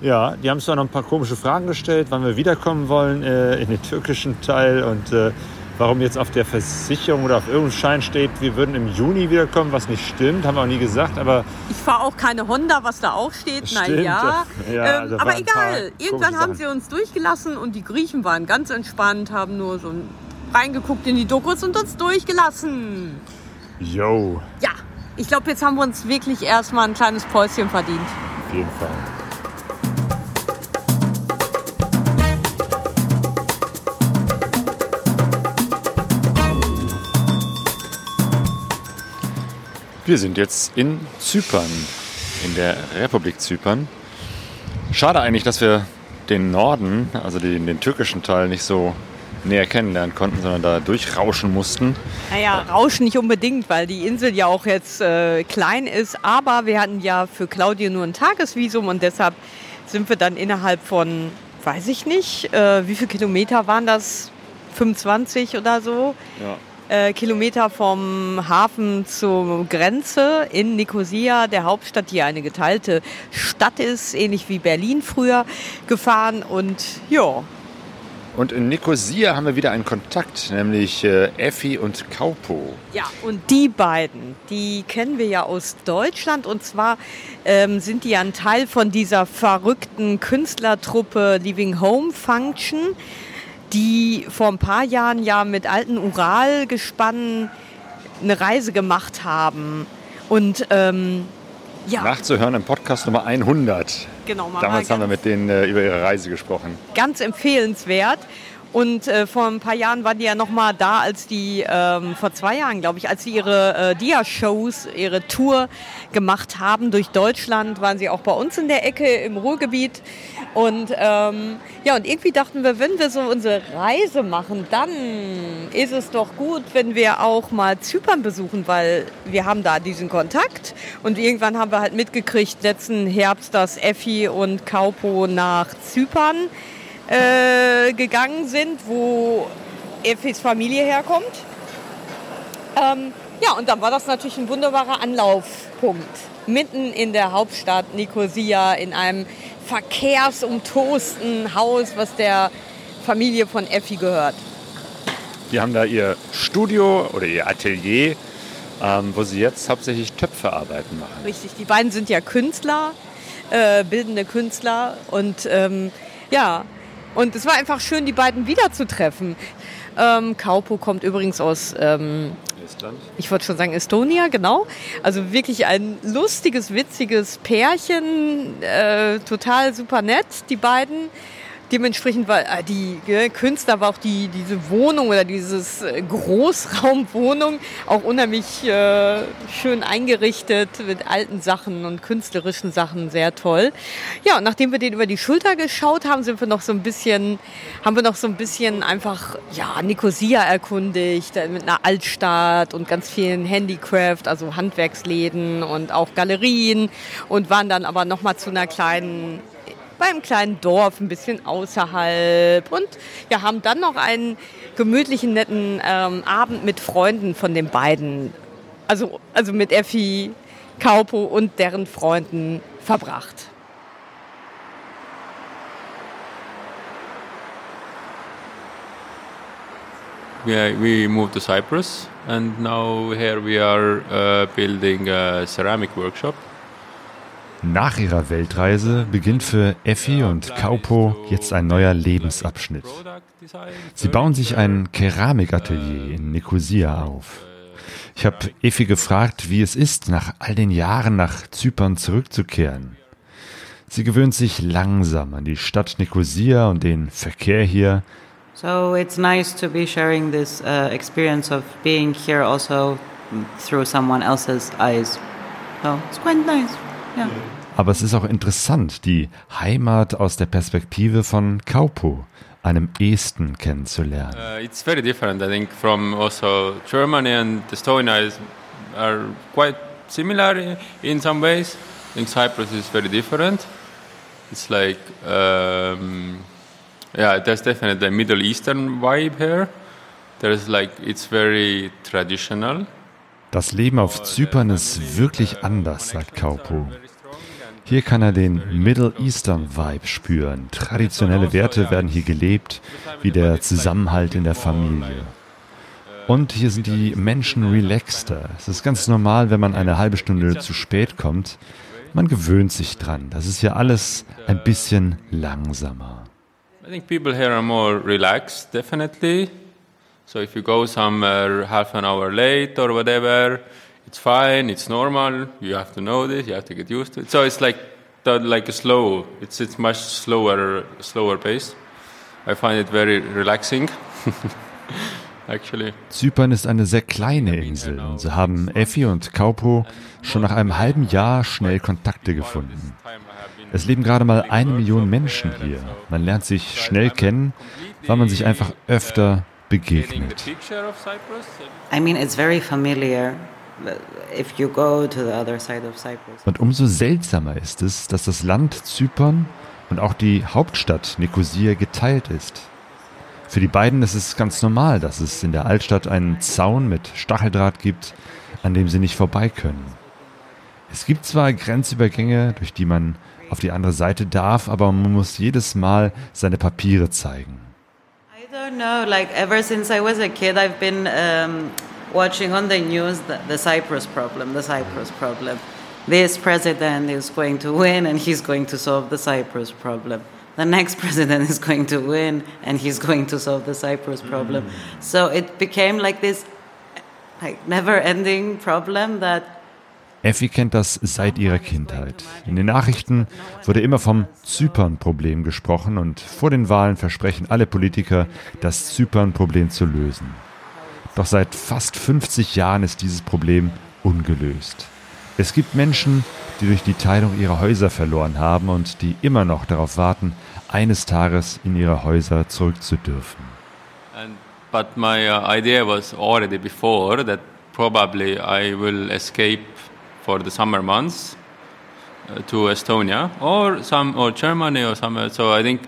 Ja, die haben zwar noch ein paar komische Fragen gestellt, wann wir wiederkommen wollen äh, in den türkischen Teil und äh, warum jetzt auf der Versicherung oder auf irgendeinem Schein steht, wir würden im Juni wiederkommen, was nicht stimmt, haben wir auch nie gesagt, aber Ich fahre auch keine Honda, was da auch steht. Stimmt, Naja. ja, ähm, also aber egal. Irgendwann haben Sachen. sie uns durchgelassen und die Griechen waren ganz entspannt, haben nur so reingeguckt in die Dokus und uns durchgelassen. yo, Ja, ich glaube, jetzt haben wir uns wirklich erstmal ein kleines Päuschen verdient. auf jeden Fall. Wir sind jetzt in Zypern, in der Republik Zypern. Schade eigentlich, dass wir den Norden, also den, den türkischen Teil, nicht so näher kennenlernen konnten, sondern da durchrauschen mussten. Naja, Rauschen nicht unbedingt, weil die Insel ja auch jetzt äh, klein ist. Aber wir hatten ja für Claudia nur ein Tagesvisum und deshalb sind wir dann innerhalb von, weiß ich nicht, äh, wie viele Kilometer waren das? 25 oder so? Ja. Äh, Kilometer vom Hafen zur Grenze in Nicosia, der Hauptstadt, die eine geteilte Stadt ist, ähnlich wie Berlin früher, gefahren. Und ja, Und in Nicosia haben wir wieder einen Kontakt, nämlich äh, Effi und Kaupo. Ja, und die beiden, die kennen wir ja aus Deutschland. Und zwar ähm, sind die ein Teil von dieser verrückten Künstlertruppe Living Home Function, die vor ein paar Jahren ja mit alten Uralgespannen eine Reise gemacht haben. Und ähm, ja, Nachzuhören im Podcast Nummer 100. genau, mal Damals haben wir mit denen äh, über ihre Reise gesprochen. ganz empfehlenswert. Und äh, vor ein paar Jahren waren die ja noch mal da, als die, ähm, vor zwei Jahren glaube ich, als sie ihre äh, Dia-Shows, ihre Tour gemacht haben durch Deutschland, waren sie auch bei uns in der Ecke im Ruhrgebiet. Und ähm, ja, und irgendwie dachten wir, wenn wir so unsere Reise machen, dann ist es doch gut, wenn wir auch mal Zypern besuchen, weil wir haben da diesen Kontakt. Und irgendwann haben wir halt mitgekriegt, letzten Herbst, dass Effi und Kaupo nach Zypern äh, gegangen sind, wo Effis Familie herkommt. Ähm, ja, und dann war das natürlich ein wunderbarer Anlaufpunkt. Mitten in der Hauptstadt Nicosia, in einem verkehrsumtosten Haus, was der Familie von Effi gehört. Die haben da ihr Studio oder ihr Atelier, ähm, wo sie jetzt hauptsächlich Töpferarbeiten machen. Richtig, die beiden sind ja Künstler, äh, bildende Künstler und ähm, ja, und es war einfach schön, die beiden wiederzutreffen. Ähm, Kaupo kommt übrigens aus, ähm, Estland. ich wollte schon sagen Estonia, genau. Also wirklich ein lustiges, witziges Pärchen, äh, total super nett, die beiden. Dementsprechend war äh, die äh, Künstler war auch die diese Wohnung oder dieses äh, Großraumwohnung auch unheimlich äh, schön eingerichtet mit alten Sachen und künstlerischen Sachen sehr toll. Ja, und nachdem wir den über die Schulter geschaut haben, sind wir noch so ein bisschen haben wir noch so ein bisschen einfach ja Nicosia erkundigt äh, mit einer Altstadt und ganz vielen Handicraft, also Handwerksläden und auch Galerien und waren dann aber noch mal zu einer kleinen beim kleinen Dorf, ein bisschen außerhalb und ja, haben dann noch einen gemütlichen, netten ähm, Abend mit Freunden von den beiden, also, also mit Effi, Kaupo und deren Freunden verbracht. we, we moved to Cyprus, and now here we are uh, building a ceramic workshop. Nach ihrer Weltreise beginnt für Effi und Kaupo jetzt ein neuer Lebensabschnitt. Sie bauen sich ein Keramikatelier in Nicosia auf. Ich habe Effi gefragt, wie es ist, nach all den Jahren nach Zypern zurückzukehren. Sie gewöhnt sich langsam an die Stadt Nicosia und den Verkehr hier. So it's nice to be sharing this uh, experience of being here also through someone else's eyes. So it's quite nice. Yeah. Aber es ist auch interessant, die Heimat aus der Perspektive von Kaupo, einem Esten, kennenzulernen. Uh, it's very different, I think, from also Germany and Estonia is, are quite similar in, in some ways. I think Cyprus is very different. It's like, um, yeah, there's definitely a Middle Eastern vibe here. There's like, it's very traditional. Das Leben auf Zypern ist wirklich anders, sagt Kaupo. Hier kann er den Middle Eastern Vibe spüren. Traditionelle Werte werden hier gelebt, wie der Zusammenhalt in der Familie. Und hier sind die Menschen relaxter. Es ist ganz normal, wenn man eine halbe Stunde zu spät kommt. Man gewöhnt sich dran. Das ist ja alles ein bisschen langsamer. I think people here are more relaxed, definitely. So if you go somewhere half an hour late or whatever, it's fine, it's normal. You have to know this, you have to get used to it. So it's like the- like a slow. It's it's much slower slower pace. I find it very relaxing, actually. Zypern ist eine sehr kleine Insel und so haben Effi und Kaupo schon nach einem halben Jahr schnell Kontakte gefunden. Es leben gerade mal eine Million Menschen hier. Man lernt sich schnell kennen, weil man sich einfach öfter begegnet. I mean, it's very familiar. But If you go to the other side of Cyprus. Und umso seltsamer ist es, dass das Land Zypern und auch die Hauptstadt Nikosia geteilt ist. Für die beiden ist es ganz normal, dass es in der Altstadt einen Zaun mit Stacheldraht gibt, an dem sie nicht vorbei können. Es gibt zwar Grenzübergänge, durch die man auf die andere Seite darf, aber man muss jedes Mal seine Papiere zeigen. don't know. Like ever since I was a kid, I've been um, watching on the news the, the Cyprus problem, the Cyprus problem. This president is going to win and he's going to solve the Cyprus problem. The next president is going to win and he's going to solve the Cyprus problem. So it became like this like never-ending problem that Effi kennt das seit ihrer Kindheit. In den Nachrichten wurde immer vom Zypern-Problem gesprochen und vor den Wahlen versprechen alle Politiker, das Zypern-Problem zu lösen. Doch seit fast 50 Jahren ist dieses Problem ungelöst. Es gibt Menschen, die durch die Teilung ihre Häuser verloren haben und die immer noch darauf warten, eines Tages in ihre Häuser zurückzudürfen. And, but my uh, idea was already before that probably I will escape for the summer months uh, to Estonia or some or Germany or somewhere. So I think.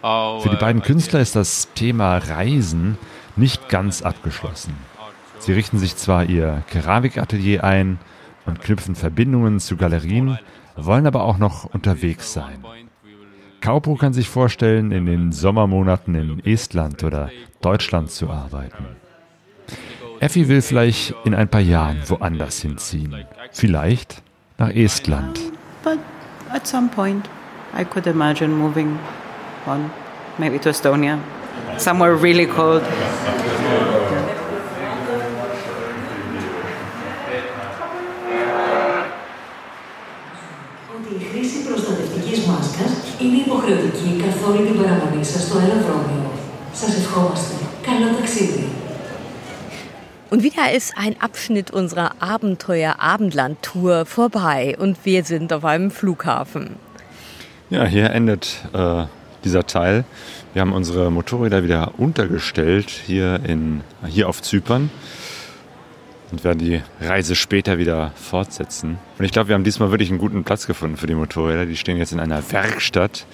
Für die beiden Künstler ist das Thema Reisen nicht ganz abgeschlossen. Sie richten sich zwar ihr Keramikatelier ein und knüpfen Verbindungen zu Galerien, wollen aber auch noch unterwegs sein. Kaupo kann sich vorstellen, in den Sommermonaten in Estland oder Deutschland zu arbeiten. Effi will vielleicht in ein paar Jahren woanders hinziehen. Vielleicht nach Estland. but at some point I could imagine moving on maybe to Estonia Somewhere really cold. ότι η χρήση προστατευτικής μάσκας είναι υποχρεωτική καθ' όλη την παραμονή σας στο αεροδρόμιο. Σας ευχόμαστε. Καλό ταξίδι. Und wieder ist ein Abschnitt unserer Abenteuer-Abendland-Tour vorbei und wir sind auf einem Flughafen. Ja, hier endet äh, dieser Teil. Wir haben unsere Motorräder wieder untergestellt hier, in, hier auf Zypern und werden die Reise später wieder fortsetzen. Und ich glaube, wir haben diesmal wirklich einen guten Platz gefunden für die Motorräder. Die stehen jetzt in einer Werkstatt,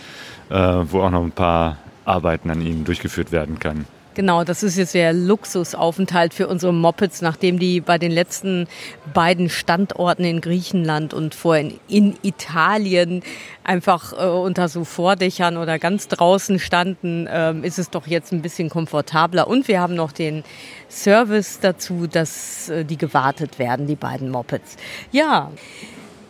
äh, wo auch noch ein paar Arbeiten an ihnen durchgeführt werden kann. Genau, das ist jetzt der Luxusaufenthalt für unsere Mopeds, nachdem die bei den letzten beiden Standorten in Griechenland und vorhin in Italien einfach äh, unter so Vordächern oder ganz draußen standen, ähm, ist es doch jetzt ein bisschen komfortabler. Und wir haben noch den Service dazu, dass äh, die gewartet werden, die beiden Mopeds. Ja.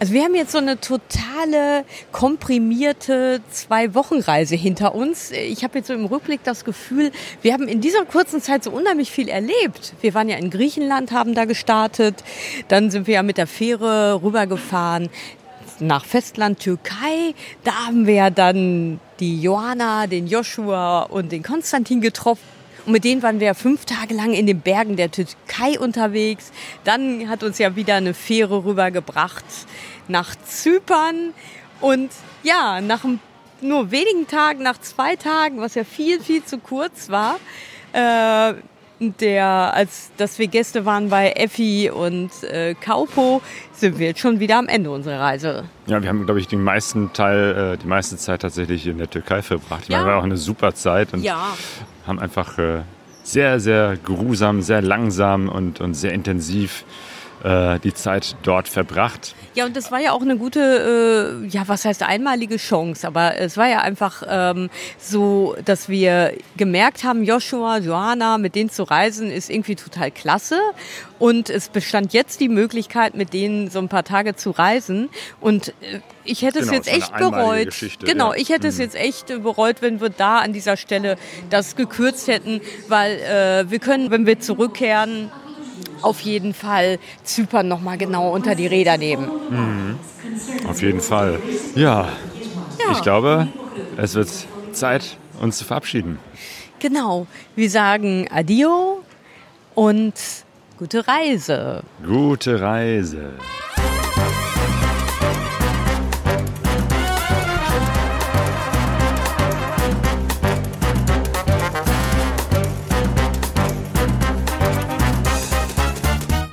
Also wir haben jetzt so eine totale komprimierte Zwei-Wochen-Reise hinter uns. Ich habe jetzt so im Rückblick das Gefühl, wir haben in dieser kurzen Zeit so unheimlich viel erlebt. Wir waren ja in Griechenland, haben da gestartet, dann sind wir ja mit der Fähre rübergefahren nach Festland Türkei. Da haben wir ja dann die Johanna, den Joshua und den Konstantin getroffen. Und mit denen waren wir fünf Tage lang in den Bergen der Türkei unterwegs. Dann hat uns ja wieder eine Fähre rübergebracht nach Zypern. Und ja, nach nur wenigen Tagen, nach zwei Tagen, was ja viel, viel zu kurz war, äh, der, als dass wir Gäste waren bei Effi und äh, Kaupo, sind wir jetzt schon wieder am Ende unserer Reise. Ja, wir haben, glaube ich, den meisten Teil, äh, die meiste Zeit tatsächlich in der Türkei verbracht. Ich Ja. meine, war auch eine super Zeit und Ja. haben einfach äh, sehr, sehr geruhsam, sehr langsam und, und sehr intensiv äh, die Zeit dort verbracht. Ja, und das war ja auch eine gute, äh, ja, was heißt einmalige Chance, aber es war ja einfach ähm, so, dass wir gemerkt haben, Joshua, Johanna, mit denen zu reisen, ist irgendwie total klasse. Und es bestand jetzt die Möglichkeit, mit denen so ein paar Tage zu reisen. Und äh, ich hätte es Genau, jetzt es war echt bereut. Geschichte, genau, ja. ich hätte es Mhm. jetzt echt bereut, wenn wir da an dieser Stelle das gekürzt hätten, weil äh, wir können, wenn wir zurückkehren, auf jeden Fall Zypern nochmal genau unter die Räder nehmen. Mhm. Auf jeden Fall. Ja, ich glaube, es wird Zeit, uns zu verabschieden. Genau, wir sagen Adio und gute Reise. Gute Reise.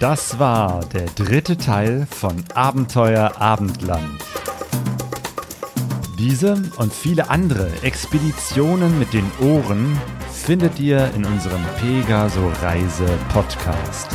Das war der dritte Teil von Abenteuer Abendland. Diese und viele andere Expeditionen mit den Ohren findet ihr in unserem Pegaso Reise Podcast.